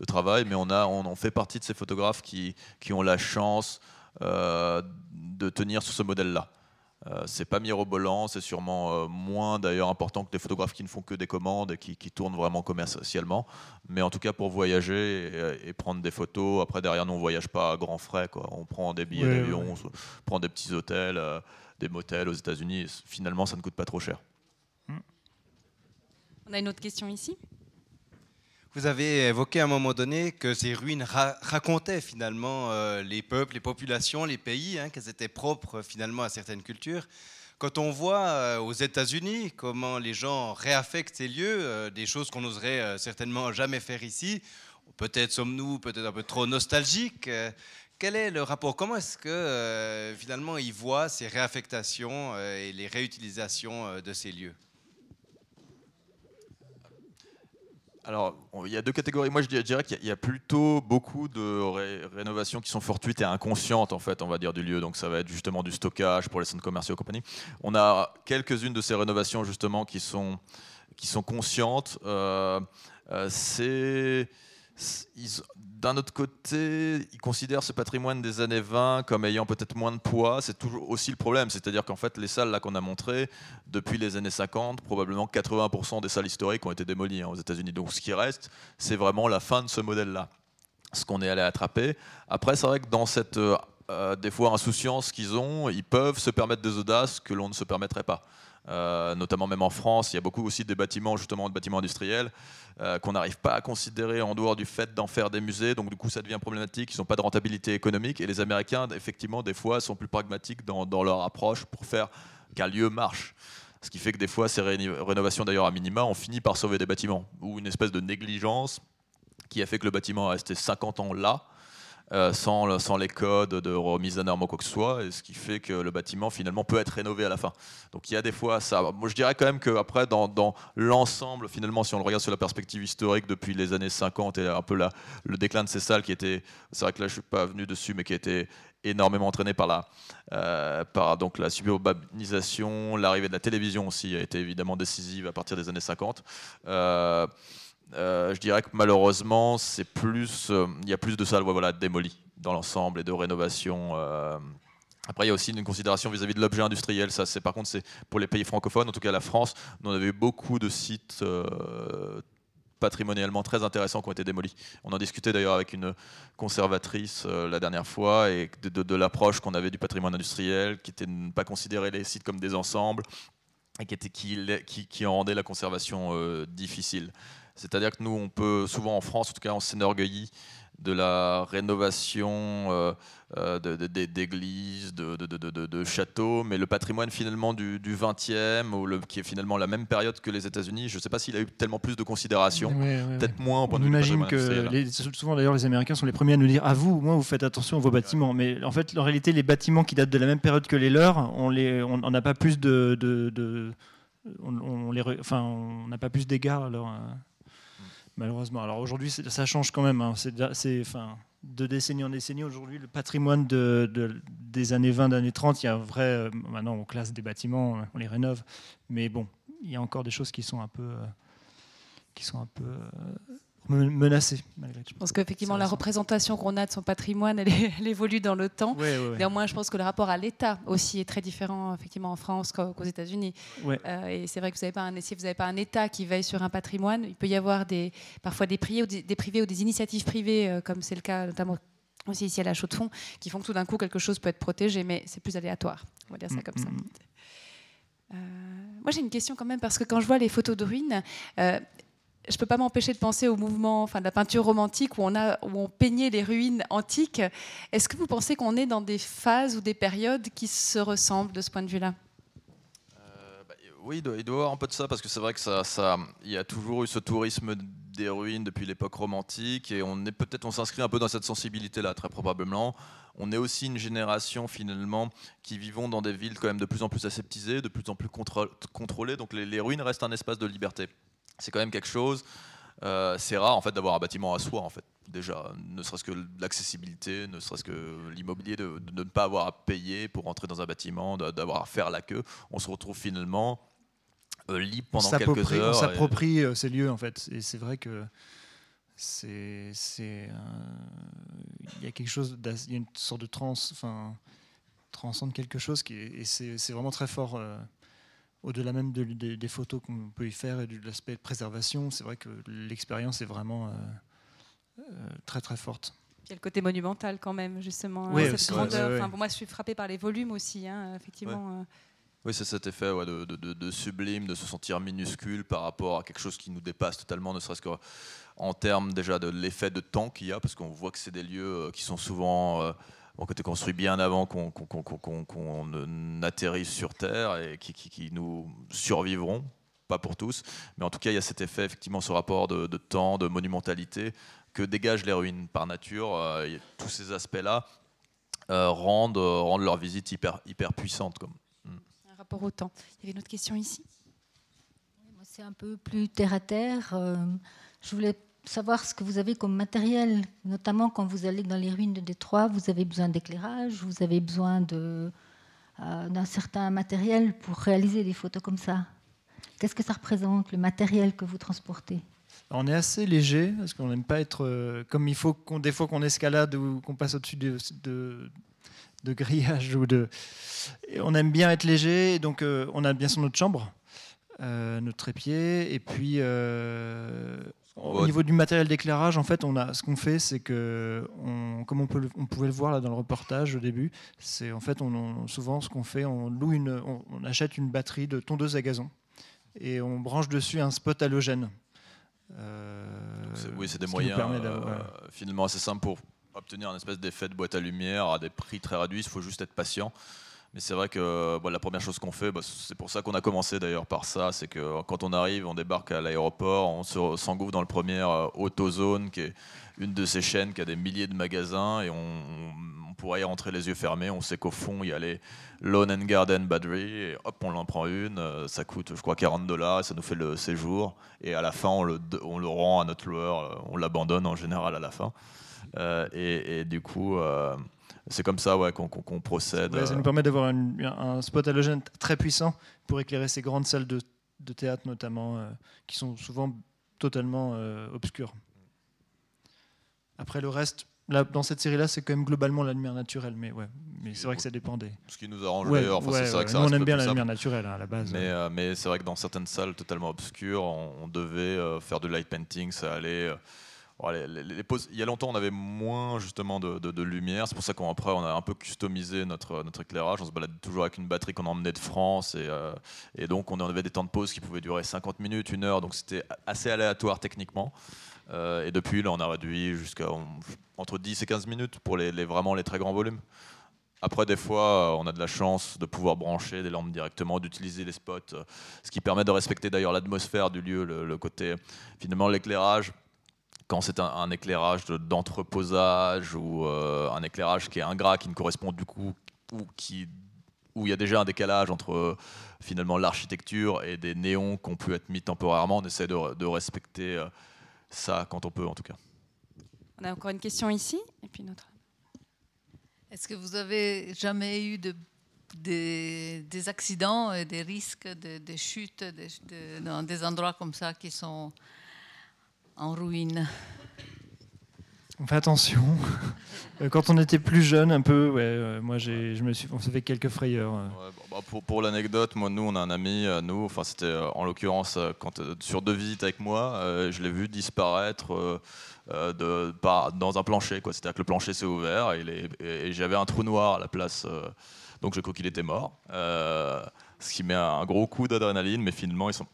travail, mais on, a, on, fait partie de ces photographes qui, qui ont la chance euh, de tenir sur ce modèle-là. Euh, c'est pas mirobolant, c'est sûrement euh, moins d'ailleurs important que des photographes qui ne font que des commandes et qui, tournent vraiment commercialement. Mais en tout cas pour voyager et, prendre des photos, après derrière nous on voyage pas à grands frais, quoi. on prend des billets d'avion, on prend des petits hôtels, euh, des motels aux États-Unis, finalement ça ne coûte pas trop cher. On a une autre question ici. Vous avez évoqué à un moment donné que ces ruines racontaient finalement euh, les peuples, les populations, les pays, hein, qu'elles étaient propres finalement à certaines cultures. Quand on voit euh, aux États-Unis comment les gens réaffectent ces lieux, euh, des choses qu'on n'oserait certainement jamais faire ici, peut-être sommes-nous peut-être un peu trop nostalgiques. quel est le rapport? Comment est-ce que finalement ils voient ces réaffectations et les réutilisations de ces lieux? Alors, il y a deux catégories. Moi, je dirais qu'il y a plutôt beaucoup de rénovations qui sont fortuites et inconscientes, en fait, on va dire, du lieu. Donc, ça va être justement du stockage pour les centres commerciaux et compagnie. On a quelques-unes de ces rénovations, justement, qui sont, qui sont conscientes. Euh, euh, c'est d'un autre côté, ils considèrent ce patrimoine des années 20 comme ayant peut-être moins de poids. C'est toujours aussi le problème, c'est-à-dire qu'en fait, les salles là qu'on a montrées depuis les années 50, probablement 80% des salles historiques ont été démolies hein, aux États-Unis. Donc, ce qui reste, c'est vraiment la fin de ce modèle-là, ce qu'on est allé attraper. Après, c'est vrai que dans cette euh, euh, des insouciance qu'ils ont, ils peuvent se permettre des audaces que l'on ne se permettrait pas. Euh, notamment même en France, il y a beaucoup aussi des bâtiments, justement, de bâtiments industriels, euh, qu'on n'arrive pas à considérer en dehors du fait d'en faire des musées. Donc, du coup, ça devient problématique. Ils n'ont pas de rentabilité économique. Et les Américains, effectivement, des fois, sont plus pragmatiques dans, leur approche pour faire qu'un lieu marche. Ce qui fait que des fois, ces rénovations, d'ailleurs, à minima, ont fini par sauver des bâtiments. Ou une espèce de négligence qui a fait que le bâtiment est resté 50 ans là euh, sans, les codes de remise à norme ou quoi que ce soit, et ce qui fait que le bâtiment finalement peut être rénové à la fin. Donc il y a des fois ça. Moi je dirais quand même qu'après, dans, dans l'ensemble, finalement, si on le regarde sur la perspective historique depuis les années 50 et un peu le déclin de ces salles qui était, c'est vrai que là je suis pas venu dessus, mais qui été énormément entraîné par la, euh, la suburbanisation, l'arrivée de la télévision aussi a été évidemment décisive à partir des années 50. Euh, euh, je dirais que malheureusement, euh, il y a plus de salles voilà, démolies dans l'ensemble et de rénovation. Euh. Après, il y a aussi une considération vis-à-vis de l'objet industriel. Ça, c'est par contre, c'est pour les pays francophones, en tout cas la France, on avait eu beaucoup de sites patrimonialement très intéressants qui ont été démolis. On en discutait d'ailleurs avec une conservatrice la dernière fois et de, l'approche qu'on avait du patrimoine industriel, qui était de ne pas considérer les sites comme des ensembles et qui en rendait la conservation difficile. C'est-à-dire que nous, on peut souvent en France, en tout cas, on s'enorgueillit de la rénovation euh, euh, d'églises, de, châteaux, mais le patrimoine finalement du, 20e, ou le, qui est finalement la même période que les États-Unis, je ne sais pas s'il a eu tellement plus de considération, peut-être moins au point on imagine que souvent d'ailleurs les Américains sont les premiers à nous dire à vous, moi vous faites attention à vos bâtiments, mais en fait en réalité les bâtiments qui datent de la même période que les leurs, on n'a pas plus de, on, les, enfin on n'a pas plus d'égards alors. Malheureusement. Alors aujourd'hui, ça change quand même. Hein. C'est de décennie en décennie. Aujourd'hui, le patrimoine de, des années 20, années 30, il y a un vrai. Euh, maintenant, on classe des bâtiments, on les rénove. Mais bon, il y a encore des choses qui sont un peu. Euh, euh, menacé. Malgré Je pense qu'effectivement, la représentation qu'on a de son patrimoine, elle, évolue dans le temps. Néanmoins, je pense que le rapport à l'État aussi est très différent effectivement en France qu'aux États-Unis. Euh, et c'est vrai que vous n'avez pas un, si vous n'avez pas un État qui veille sur un patrimoine, il peut y avoir des, parfois des privés, ou des, privés ou des initiatives privées, euh, comme c'est le cas notamment aussi ici à la Chaux de Fonds, qui font que tout d'un coup quelque chose peut être protégé, mais c'est plus aléatoire. On va dire ça mm, comme ça. Mm, mm. Euh, moi, j'ai une question quand même, parce que quand je vois les photos de ruines, je ne peux pas m'empêcher de penser au mouvement enfin, de la peinture romantique où on, a, où on peignait les ruines antiques. Est-ce que vous pensez qu'on est dans des phases ou des périodes qui se ressemblent de ce point de vue-là? Euh, bah, Oui, il doit, y avoir un peu de ça, parce que c'est vrai que ça, y a toujours eu ce tourisme des ruines depuis l'époque romantique, et on est peut-être, on s'inscrit un peu dans cette sensibilité-là, très probablement. On est aussi une génération finalement qui vivons dans des villes quand même de plus en plus aseptisées, de plus en plus contrôlées, donc les ruines restent un espace de liberté c'est quand même quelque chose. Euh, c'est rare en fait d'avoir un bâtiment à soi en fait. Déjà, ne serait-ce que l'accessibilité, ne serait-ce que l'immobilier, de, ne pas avoir à payer pour entrer dans un bâtiment, d'avoir à faire la queue. On se retrouve finalement euh, libre pendant quelques heures. On s'approprie euh, ces lieux en fait. Et c'est vrai que c'est, il y a quelque chose, il y a une sorte de trans, enfin, transcende quelque chose qui et c'est, vraiment très fort au-delà même des photos qu'on peut y faire et de l'aspect de préservation, c'est vrai que l'expérience est vraiment euh, euh, très très forte. Il y a le côté monumental quand même, justement. Oui, cette grandeur. pour moi, je suis frappé par les volumes aussi, hein, effectivement. Euh. Oui, c'est cet effet de, de, sublime, de se sentir minuscule par rapport à quelque chose qui nous dépasse totalement, ne serait-ce qu'en termes déjà de l'effet de temps qu'il y a, parce qu'on voit que c'est des lieux qui sont souvent bon, côté construit bien avant qu'on atterrisse sur Terre et qui, nous survivront, pas pour tous, mais en tout cas il y a cet effet, effectivement, ce rapport de, temps, de monumentalité que dégagent les ruines par nature. Euh, tous ces aspects-là euh, rendent, rendent leur visite hyper, hyper puissante. Comme. Hmm. Un rapport au temps. Il y avait une autre question ici? C'est un peu plus terre à terre. Euh, je voulais savoir ce que vous avez comme matériel, notamment quand vous allez dans les ruines de Détroit, vous avez besoin d'éclairage, vous avez besoin euh, d'un certain matériel pour réaliser des photos comme ça. Qu'est-ce que ça représente, le matériel que vous transportez? On est assez léger parce qu'on n'aime pas être euh, comme il faut qu'on des fois qu'on escalade ou qu'on passe au-dessus de, de, grillages ou de. on aime bien être léger, donc euh, on a bien son notre chambre, notre trépied, et puis Au niveau du matériel d'éclairage, en fait, on a, ce qu'on fait, c'est que, comme on, peut, on pouvait le voir là dans le reportage au début, c'est en fait, on, souvent, ce qu'on fait, on loue une, on, achète une batterie de tondeuse à gazon et on branche dessus un spot halogène. Euh, oui, c'est des moyens euh, finalement assez simples pour obtenir un espèce d'effet de boîte à lumière à des prix très réduits. Il faut juste être patient. Mais c'est vrai que la première chose qu'on fait, bah, c'est pour ça qu'on a commencé d'ailleurs par ça, c'est que quand on arrive, on débarque à l'aéroport, on s'engouffre dans le premier euh, AutoZone, qui est une de ces chaînes qui a des milliers de magasins, et on, pourrait y rentrer les yeux fermés. On sait qu'au fond, il y a les Lawn and Garden Battery, et hop, on en prend une. Euh, ça coûte, je crois, 40 dollars, et ça nous fait le séjour. Et à la fin, on le, on le rend à notre loueur, euh, on l'abandonne en général à la fin. et, du coup c'est comme ça ouais, qu'on procède. ça nous permet d'avoir un spot halogène très puissant pour éclairer ces grandes salles de, théâtre notamment, euh, qui sont souvent totalement euh, obscures. Après le reste, là, dans cette série-là, c'est quand même globalement la lumière naturelle, mais ouais, mais c'est vrai que ça dépend des. Ce qui nous arrange d'ailleurs. Enfin, vrai que on aime bien la lumière naturelle hein, à la base. Mais, euh, mais c'est vrai que dans certaines salles totalement obscures, on, devait faire du light painting, ça allait il y a longtemps, on avait moins justement de, lumière. C'est pour ça qu'après, on a un peu customisé notre, éclairage. On se balade toujours avec une batterie qu'on emmenait de France. Et, euh, et, donc, on avait des temps de pause qui pouvaient durer 50 minutes, une heure. Donc, c'était assez aléatoire techniquement. Euh, et depuis, là, on a réduit jusqu'à entre 10 et 15 minutes pour les, vraiment les très grands volumes. Après, des fois, on a de la chance de pouvoir brancher des lampes directement, d'utiliser les spots, ce qui permet de respecter d'ailleurs l'atmosphère du lieu, le côté, finalement, l'éclairage quand c'est un, éclairage d'entreposage ou euh, un éclairage qui est ingrat, qui ne correspond du coup, ou qui, où il y a déjà un décalage entre finalement l'architecture et des néons qui ont pu être mis temporairement, on essaie de, respecter euh, ça quand on peut en tout cas. On a encore une question ici, et puis une autre. Est-ce que vous avez jamais eu de, des, accidents et des risques de, de chutes dans des endroits comme ça qui sont en ruine. On fait attention. Euh, quand on était plus jeune, un peu, ouais, euh, moi je me suis, on s'est fait quelques frayeurs. Euh. Bah, pour, pour l'anecdote, moi, nous, on a un ami, nous, enfin c'était en l'occurrence quand sur deux visites avec moi, je l'ai vu disparaître de, dans un plancher, quoi. C'était que le plancher s'est ouvert et, et j'avais un trou noir à la place, donc j'ai cru qu'il était mort, ce qui met un gros coup d'adrénaline, mais finalement ils sont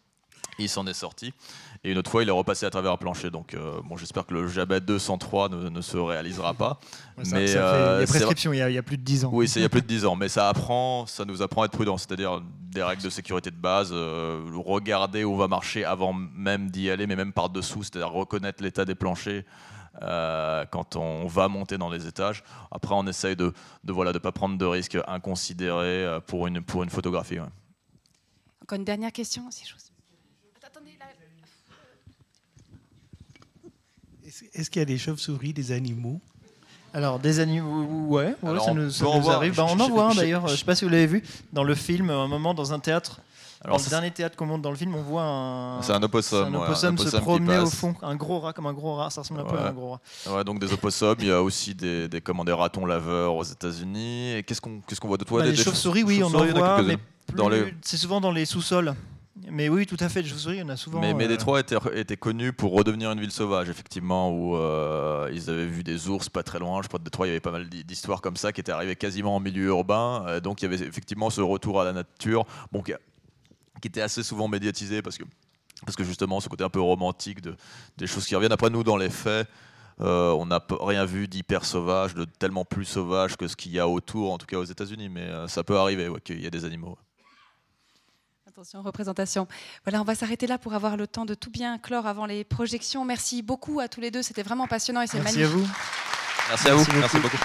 il s'en est sorti. Et une autre fois, il est repassé à travers un plancher. Donc, euh, bon, j'espère que le Jabet 203 ne, ne, se réalisera pas. mais il y a euh, prescription, il y, a, plus de 10 ans. Oui, il y a plus de 10 ans. Mais ça apprend, ça nous apprend à être prudent. C'est-à-dire des règles de sécurité de base, euh, regarder où on va marcher avant même d'y aller, mais même par-dessous. C'est-à-dire reconnaître l'état des planchers. quand on va monter dans les étages. Après, on essaye de ne de, voilà, de pas prendre de risques inconsidérés pour une, pour une photographie. Encore une dernière question, si je Est-ce qu'il y a des chauves-souris, des animaux? Alors, des animaux, ouais, ça nous, arrive. Bah, on en voit un d'ailleurs, je ne sais pas si vous l'avez vu, dans le film, à un moment, dans un théâtre. Alors, dans le dernier théâtre qu'on monte dans le film, on voit un. C'est un opossum. Un opossum, se promener au fond. Un gros rat, comme un gros rat. Ça ressemble un peu à un gros rat. Ouais, donc des opossums. Il y a aussi des, des, comment, des ratons laveurs aux États-unis. Et qu'est-ce qu'on qu'est-ce qu'on voit de toi bah, Les chauves-souris, oui, on en voit. Mais c'est souvent dans les sous-sols. Mais oui, tout à fait. Je vous souris, on a souvent. Mais, mais euh, Détroit était, était, connu pour redevenir une ville sauvage, effectivement, où euh, ils avaient vu des ours pas très loin. Je crois que Détroit, il y avait pas mal d'histoires comme ça qui étaient arrivées quasiment en milieu urbain. Euh, donc il y avait effectivement ce retour à la nature, bon, qui, qui était assez souvent médiatisé parce que, parce que justement, ce côté un peu romantique de, des choses qui reviennent. Après, nous, dans les faits, on n'a rien vu d'hyper sauvage, de tellement plus sauvage que ce qu'il y a autour, en tout cas aux États-Unis. Mais ça peut arriver qu'il y ait des animaux. Attention, représentation. Voilà, on va s'arrêter là pour avoir le temps de tout bien clore avant les projections. Merci beaucoup à tous les deux, c'était vraiment passionnant et c'est magnifique. Merci à vous. Merci à vous. Merci beaucoup.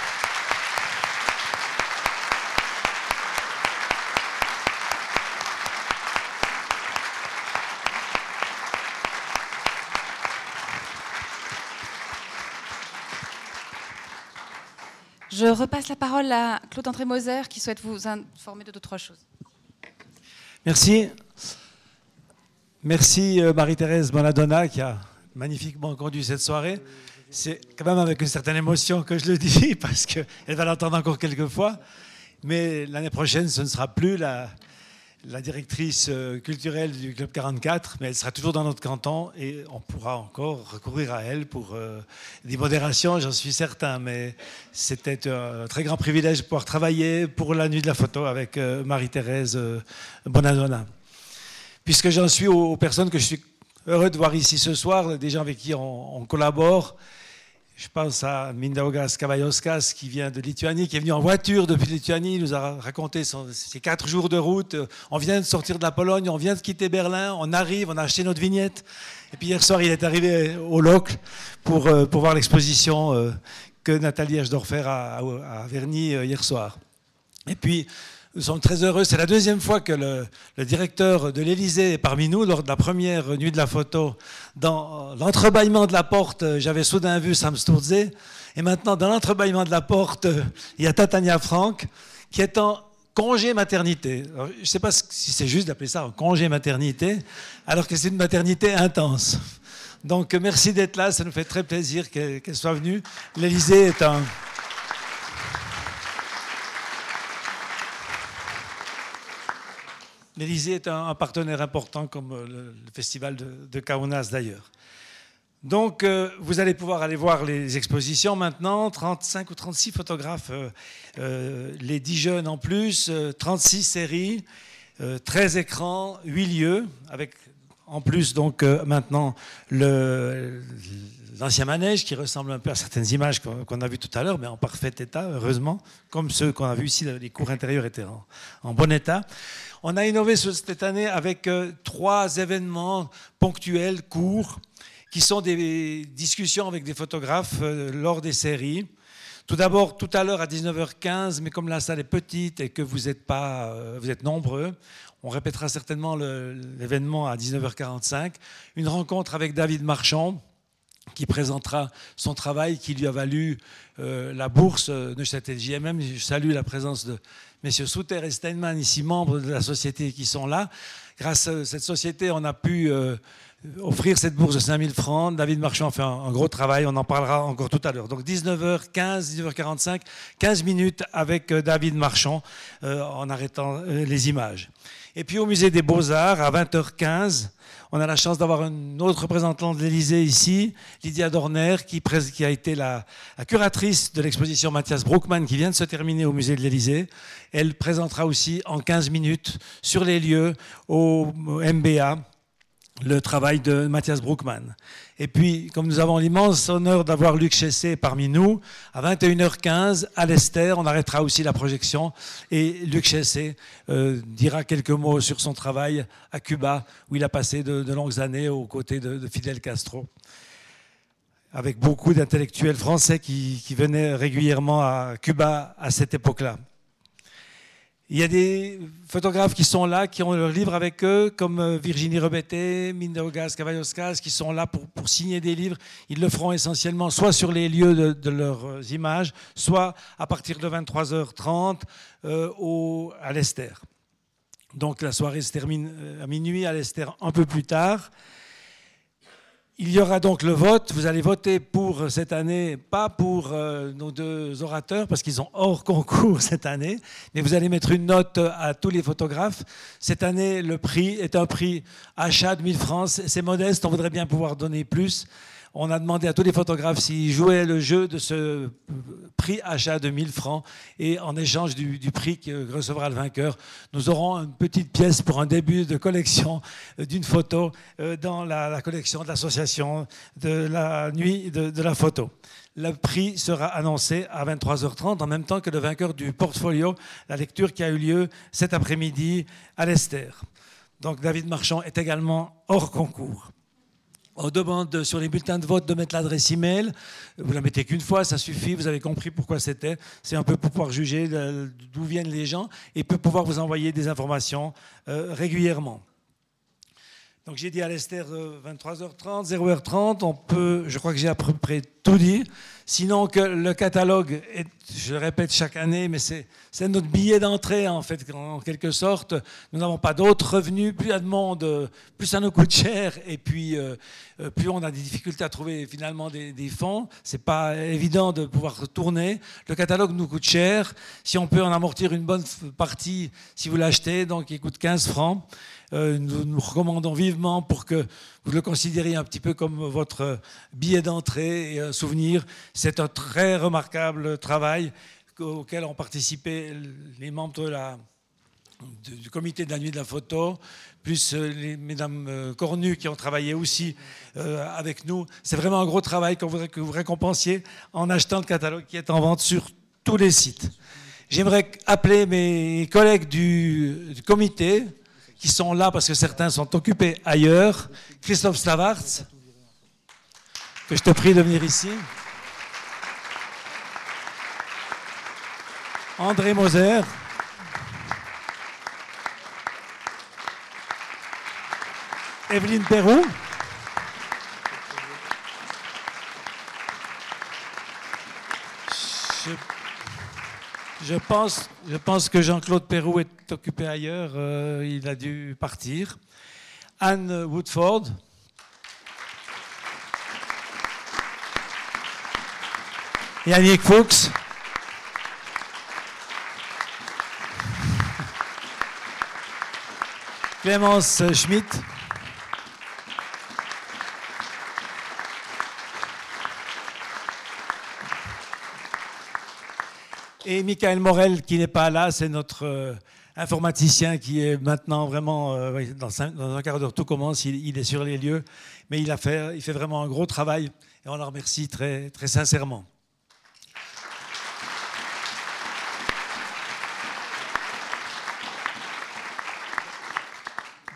Je repasse la parole à Claude-André Moser qui souhaite vous informer de deux, trois choses. Merci. Merci euh, Marie-Thérèse Bonadonna qui a magnifiquement conduit cette soirée. C'est quand même avec une certaine émotion que je le dis parce qu'elle va l'entendre encore quelques fois. Mais l'année prochaine, ce ne sera plus la, la directrice euh, culturelle du Club 44, mais elle sera toujours dans notre canton et on pourra encore recourir à elle pour euh, des modérations, j'en suis certain. Mais c'était un très grand privilège de pouvoir travailler pour la nuit de la photo avec euh, Marie-Thérèse Bonadonna. Puisque j'en suis aux, personnes que je suis heureux de voir ici ce soir, des gens avec qui on collabore. Je pense à Mindaugas Kavajauskas qui vient de Lituanie, qui est venu en voiture depuis Lituanie. Il nous a raconté ses quatre jours de route. On vient de sortir de la Pologne, on vient de quitter Berlin, on arrive, on a acheté notre vignette. Et puis hier soir, il est arrivé au Locle pour, euh, pour voir l'exposition euh, que Nathalie Eschdorfer a, à euh, hier soir. Et puis, nous sommes très heureux. C'est la deuxième fois que le, directeur de l'Élysée est parmi nous lors de la première nuit de la photo. Dans l'entrebâillement de la porte, j'avais soudain vu Sam Sturze. Et maintenant, dans l'entrebâillement de la porte, il y a Tatania Frank qui est en congé maternité. je ne sais pas si c'est juste d'appeler ça un congé maternité, alors que c'est une maternité intense. Donc merci d'être là, ça nous fait très plaisir qu'elle soit venue. L'Élysée est un... L'Élysée est un, partenaire important comme euh, le, festival de, Kaunas d'ailleurs. Donc, euh, vous allez pouvoir aller voir les expositions maintenant. 35 ou 36 photographes, euh, les 10 jeunes en plus, 36 séries, 13 écrans, 8 lieux, avec en plus donc maintenant l'ancien manège qui ressemble un peu à certaines images qu'on a vues tout à l'heure, mais en parfait état, heureusement, comme ceux qu'on a vus ici, les cours intérieurs étaient en bon état. On a innové cette année avec euh, trois événements ponctuels, courts, qui sont des discussions avec des photographes euh, lors des séries. Tout d'abord, tout à l'heure à 19h15, mais comme la salle est petite et que vous êtes, pas, euh, vous êtes nombreux, on répétera certainement l'événement à 19h45. Une rencontre avec David Marchand, qui présentera son travail qui lui a valu la bourse Neuchâtel JMM. Je salue la présence de messieurs Souter et Steinman, ici membres de la société qui sont là. Grâce à cette société, on a pu euh, offrir cette bourse de 5000 francs. David Marchand fait un, gros travail, on en parlera encore tout à l'heure. Donc 19h15, 19h45, 15 minutes avec euh, David Marchand euh, en arrêtant les images. Et puis au musée des Beaux-Arts, à 20h15, on a la chance d'avoir une autre représentante de l'Élysée ici, Lydia Dorner, qui, a été la, curatrice de l'exposition Mathias Bruckmann qui vient de se terminer au musée de l'Élysée. Elle présentera aussi en 15 minutes sur les lieux au MBA le travail de Mathias Bruckmann. Et puis, comme nous avons l'immense honneur d'avoir Luc Chessé parmi nous, à 21h15, à l'Esther, on arrêtera aussi la projection et Luc Chessé euh, dira quelques mots sur son travail à Cuba, où il a passé de, longues années aux côtés de, Fidel Castro, avec beaucoup d'intellectuels français qui venaient régulièrement à Cuba à cette époque-là. Il y a des photographes qui sont là, qui ont leur livre avec eux, comme euh, Virginie Rebetté, Mindaugas Cavalloscas, qui sont là pour, pour, signer des livres. Ils le feront essentiellement soit sur les lieux de, leurs euh, images, soit à partir de 23h30 euh, au, à l'Esther. Donc la soirée se termine à minuit, à l'Esther un peu plus tard. Il y aura donc le vote. Vous allez voter pour cette année, pas pour euh, nos deux orateurs, parce qu'ils sont hors concours cette année, mais vous allez mettre une note à tous les photographes. Cette année, le prix est un prix achat de 1000 francs. C'est modeste, on voudrait bien pouvoir donner plus on a demandé à tous les photographes s'ils jouaient le jeu de ce prix achat de 1000 francs et en échange du, prix que recevra le vainqueur, nous aurons une petite pièce pour un début de collection euh, d'une photo euh, dans la, collection de l'association de la nuit de, de la photo. Le prix sera annoncé à 23h30 en même temps que le vainqueur du portfolio, la lecture qui a eu lieu cet après-midi à l'Esther. Donc David Marchand est également hors concours. On demande sur les bulletins de vote de mettre l'adresse email. Vous la mettez qu'une fois, ça suffit. Vous avez compris pourquoi c'était. C'est un peu pour pouvoir juger d'où viennent les gens et pour pouvoir vous envoyer des informations euh, régulièrement. Donc j'ai dit à l'Esther 23h30, 0h30. On peut, je crois que j'ai à peu près tout dit. Sinon que le catalogue, est, je le répète chaque année, mais c'est notre billet d'entrée en fait, en quelque sorte. Nous n'avons pas d'autres revenus. Plus il y a de monde, plus ça nous coûte cher, et puis euh, euh, plus on a des difficultés à trouver finalement des, des fonds. C'est pas évident de pouvoir tourner. Le catalogue nous coûte cher. Si on peut en amortir une bonne partie, si vous l'achetez, donc il coûte 15 francs. Euh, nous nous recommandons vivement pour que vous le considériez un petit peu comme votre billet d'entrée et un souvenir. C'est un très remarquable travail auquel ont participé les membres du comité de la nuit de la photo, plus euh, les mesdames euh, Cornu qui ont travaillé aussi avec nous. C'est vraiment un gros travail qu'on voudrait que vous récompensiez en achetant le catalogue qui est en vente sur tous les sites. J'aimerais appeler mes collègues du comité, qui sont là parce que certains sont occupés ailleurs. Christophe Slavartz, que je te prie de venir ici. André Moser. Evelyne Perrou. Je je pense que Jean-Claude Perrou est occupé ailleurs. Euh, il a dû partir. Anne Woodford. Yannick Fuchs. Clémence Schmitt. Et Michael Morel, qui n'est pas là, c'est notre euh, informaticien qui est maintenant vraiment, euh, dans, un quart d'heure, tout commence, il, est sur les lieux, mais il, a fait, il fait vraiment un gros travail et on le remercie très sincèrement.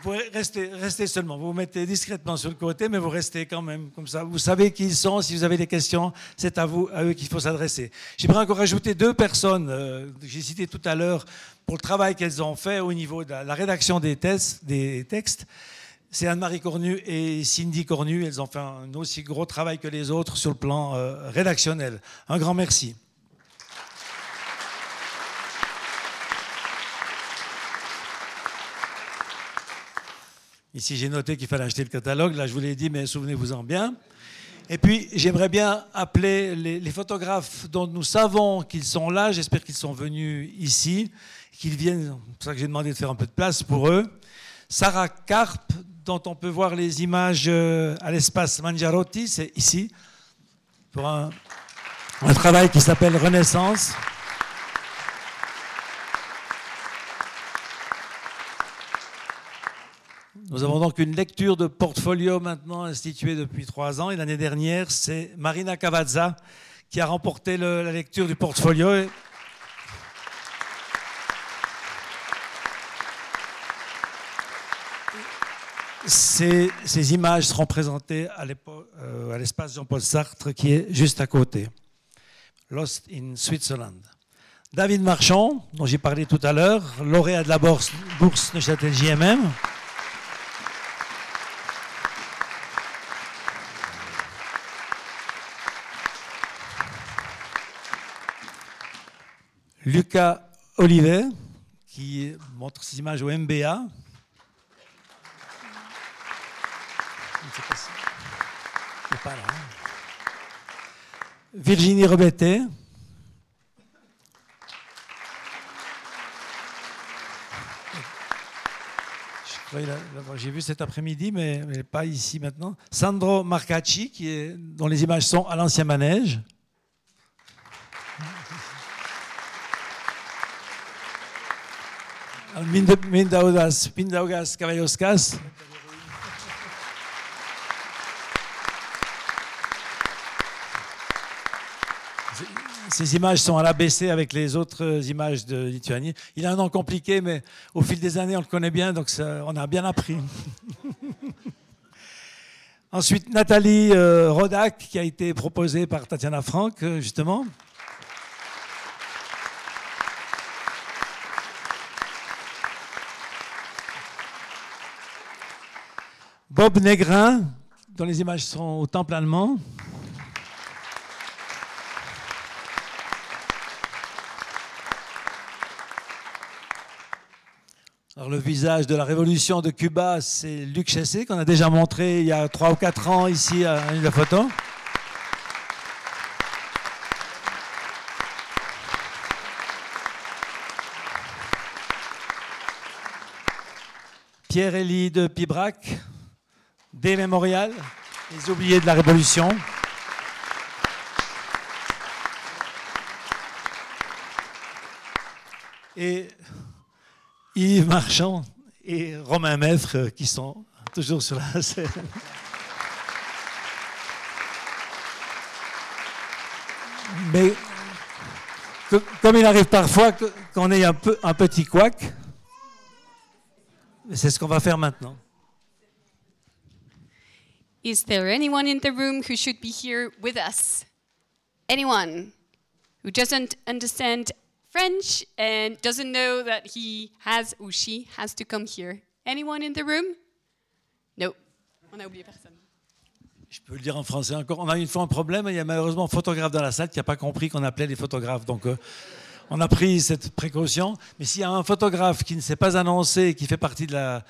Vous restez, seulement. Vous vous mettez discrètement sur le côté, mais vous restez quand même comme ça. Vous savez qui ils sont. Si vous avez des questions, c'est à vous, à eux qu'il faut s'adresser. J'aimerais encore ajouter deux personnes euh, que j'ai citées tout à l'heure pour le travail qu'elles ont fait au niveau de la, rédaction des, des textes. C'est Anne-Marie Cornu et Cindy Cornu. Elles ont fait un aussi gros travail que les autres sur le plan euh, rédactionnel. Un grand merci. Ici, j'ai noté qu'il fallait acheter le catalogue. Là, je vous l'ai dit, mais souvenez-vous-en bien. Et puis, j'aimerais bien appeler les, photographes dont nous savons qu'ils sont là. J'espère qu'ils sont venus ici, qu'ils viennent. C'est pour ça que j'ai demandé de faire un peu de place pour eux. Sarah Karp, dont on peut voir les images euh, à l'espace Mangiarotti, c'est ici, pour un travail qui s'appelle Renaissance. Nous avons donc une lecture de portfolio maintenant instituée depuis trois ans. Et l'année dernière, c'est Marina Cavazza qui a remporté la lecture du portfolio. Ces, images seront présentées euh, à l'espace Jean-Paul Sartre qui est juste à côté. Lost in Switzerland. David Marchand, dont j'ai parlé tout à l'heure, lauréat de la bourse, bourse Neuchâtel JMM. Lucas Olivet, qui montre ses images au MBA. Hein. Virginie Rebetté. J'ai vu cet après-midi, mais, pas ici maintenant. Sandro Marcacci, dont les images sont à l'ancien manège. Mindaugas, Mindaugas. Ces images sont à l'ABC avec les autres images de Lituanie. Il a un nom compliqué, mais au fil des années, on le connaît bien, donc on a bien appris. Ensuite, Nathalie euh, Rodak, qui a été proposée par Tatiana Franck, euh, justement. Bob Negrin, dont les images sont au temple allemand. Alors, le visage de la révolution de Cuba, c'est Luc Chassé, qu'on a déjà montré il y a trois ou quatre ans ici à la photo. Pierre-Élie de Pibrac, des mémorials, les oubliés de la Révolution. Et Yves Marchand et Romain Maître qui sont toujours sur la scène. Mais comme il arrive parfois qu'on ait un, peu, un petit couac, c'est ce qu'on va faire maintenant. Is there anyone in the room who should be here with us? Anyone who doesn't understand French and doesn't know that he has or she has to come here? Anyone in the room? No. On a oublié personne. Je peux le dire en français encore. On a une fois un problème. Il y a malheureusement un photographe dans la salle qui n'a pas compris qu'on appelait les photographes. Donc, euh, on a pris cette précaution. Mais s'il y a un photographe qui ne s'est pas annoncé, qui fait partie de la,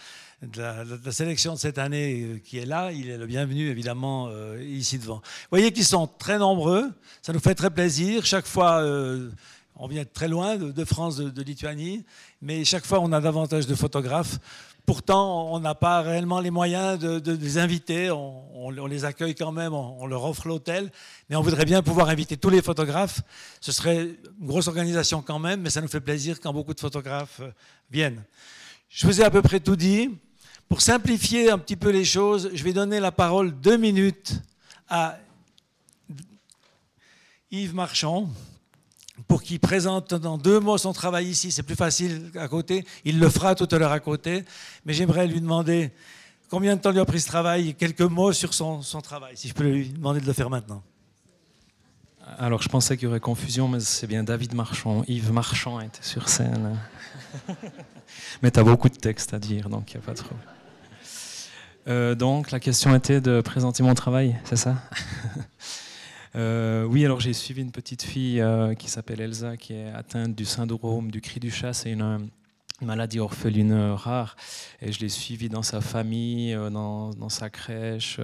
sélection de cette année, euh, qui est là, il est le bienvenu évidemment euh, ici devant. Vous voyez qu'ils sont très nombreux. Ça nous fait très plaisir. Chaque fois, euh, on vient de très loin, de, France, de, de Lituanie, mais chaque fois, on a davantage de photographes. Pourtant, on n'a pas réellement les moyens de, les inviter. On, les accueille quand même, on, leur offre l'hôtel. Mais on voudrait bien pouvoir inviter tous les photographes. Ce serait une grosse organisation quand même, mais ça nous fait plaisir quand beaucoup de photographes viennent. Je vous ai à peu près tout dit. Pour simplifier un petit peu les choses, je vais donner la parole deux minutes à Yves Marchand pour qu'il présente dans deux mots son travail ici. C'est plus facile à côté. Il le fera tout à l'heure à côté. Mais j'aimerais lui demander combien de temps lui a pris ce travail et quelques mots sur son, son travail, si je peux lui demander de le faire maintenant. Alors, je pensais qu'il y aurait confusion, mais c'est bien David Marchand. Yves Marchand était sur scène. mais tu as beaucoup de textes à dire, donc il n'y a pas trop. Euh, donc, la question était de présenter mon travail, c'est ça? Euh, oui, alors j'ai suivi une petite fille euh, qui s'appelle Elsa, qui est atteinte du syndrome du cri du chat. C'est une, maladie orpheline rare. Et je l'ai suivie dans sa famille, euh, dans, sa crèche,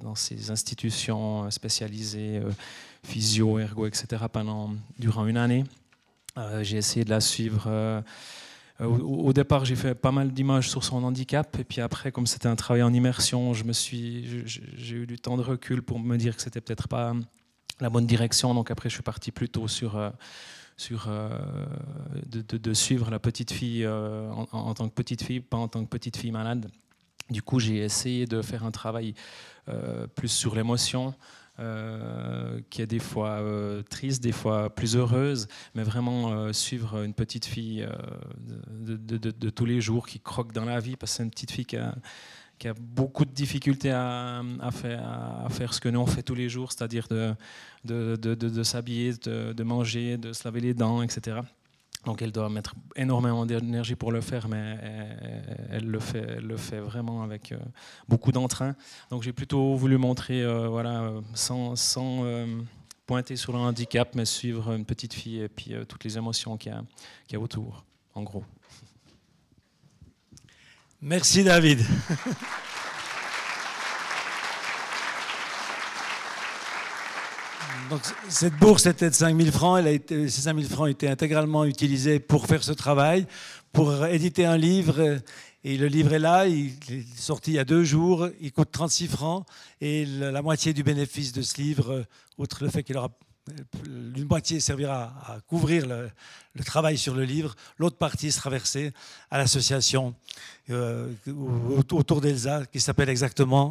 dans ses institutions spécialisées, physio, ergo, etc., pendant, durant une année. J'ai essayé de la suivre. Au, départ, j'ai fait pas mal d'images sur son handicap, et puis après, comme c'était un travail en immersion, j'ai eu du temps de recul pour me dire que c'était peut-être pas la bonne direction. Donc après, je suis parti plutôt sur, euh, sur euh, de, suivre la petite fille euh, en, tant que petite fille, pas en tant que petite fille malade. Du coup, j'ai essayé de faire un travail plus sur l'émotion. Qui est des fois triste, des fois plus heureuse, mais vraiment suivre une petite fille de, tous les jours qui croque dans la vie, parce que c'est une petite fille qui a, beaucoup de difficultés à, faire, ce que nous on fait tous les jours, c'est-à-dire de s'habiller, de, manger, de se laver les dents, etc. Donc elle doit mettre énormément d'énergie pour le faire, mais elle, le, fait, elle le fait vraiment avec euh, beaucoup d'entrain. Donc j'ai plutôt voulu montrer, euh, voilà, sans, euh, pointer sur le handicap, mais suivre une petite fille et puis toutes les émotions qu'il y, a autour, en gros. Merci David. Cette bourse était de 5 000 francs. Ces 5 000 francs étaient intégralement utilisés pour faire ce travail, pour éditer un livre. Et le livre est là, il est sorti il y a deux jours, il coûte 36 francs. Et la moitié du bénéfice de ce livre, outre le fait qu'il aura une moitié servira à couvrir le, travail sur le livre, l'autre partie sera versée à l'association euh, autour d'Elsa, qui s'appelle exactement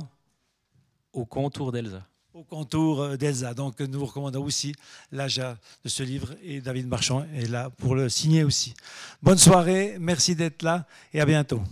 Au contour d'Elsa. Au contour euh, d'Elsa. Donc nous vous recommandons aussi l'AJA de ce livre et David Marchand est là pour le signer aussi. Bonne soirée, merci d'être là et à bientôt.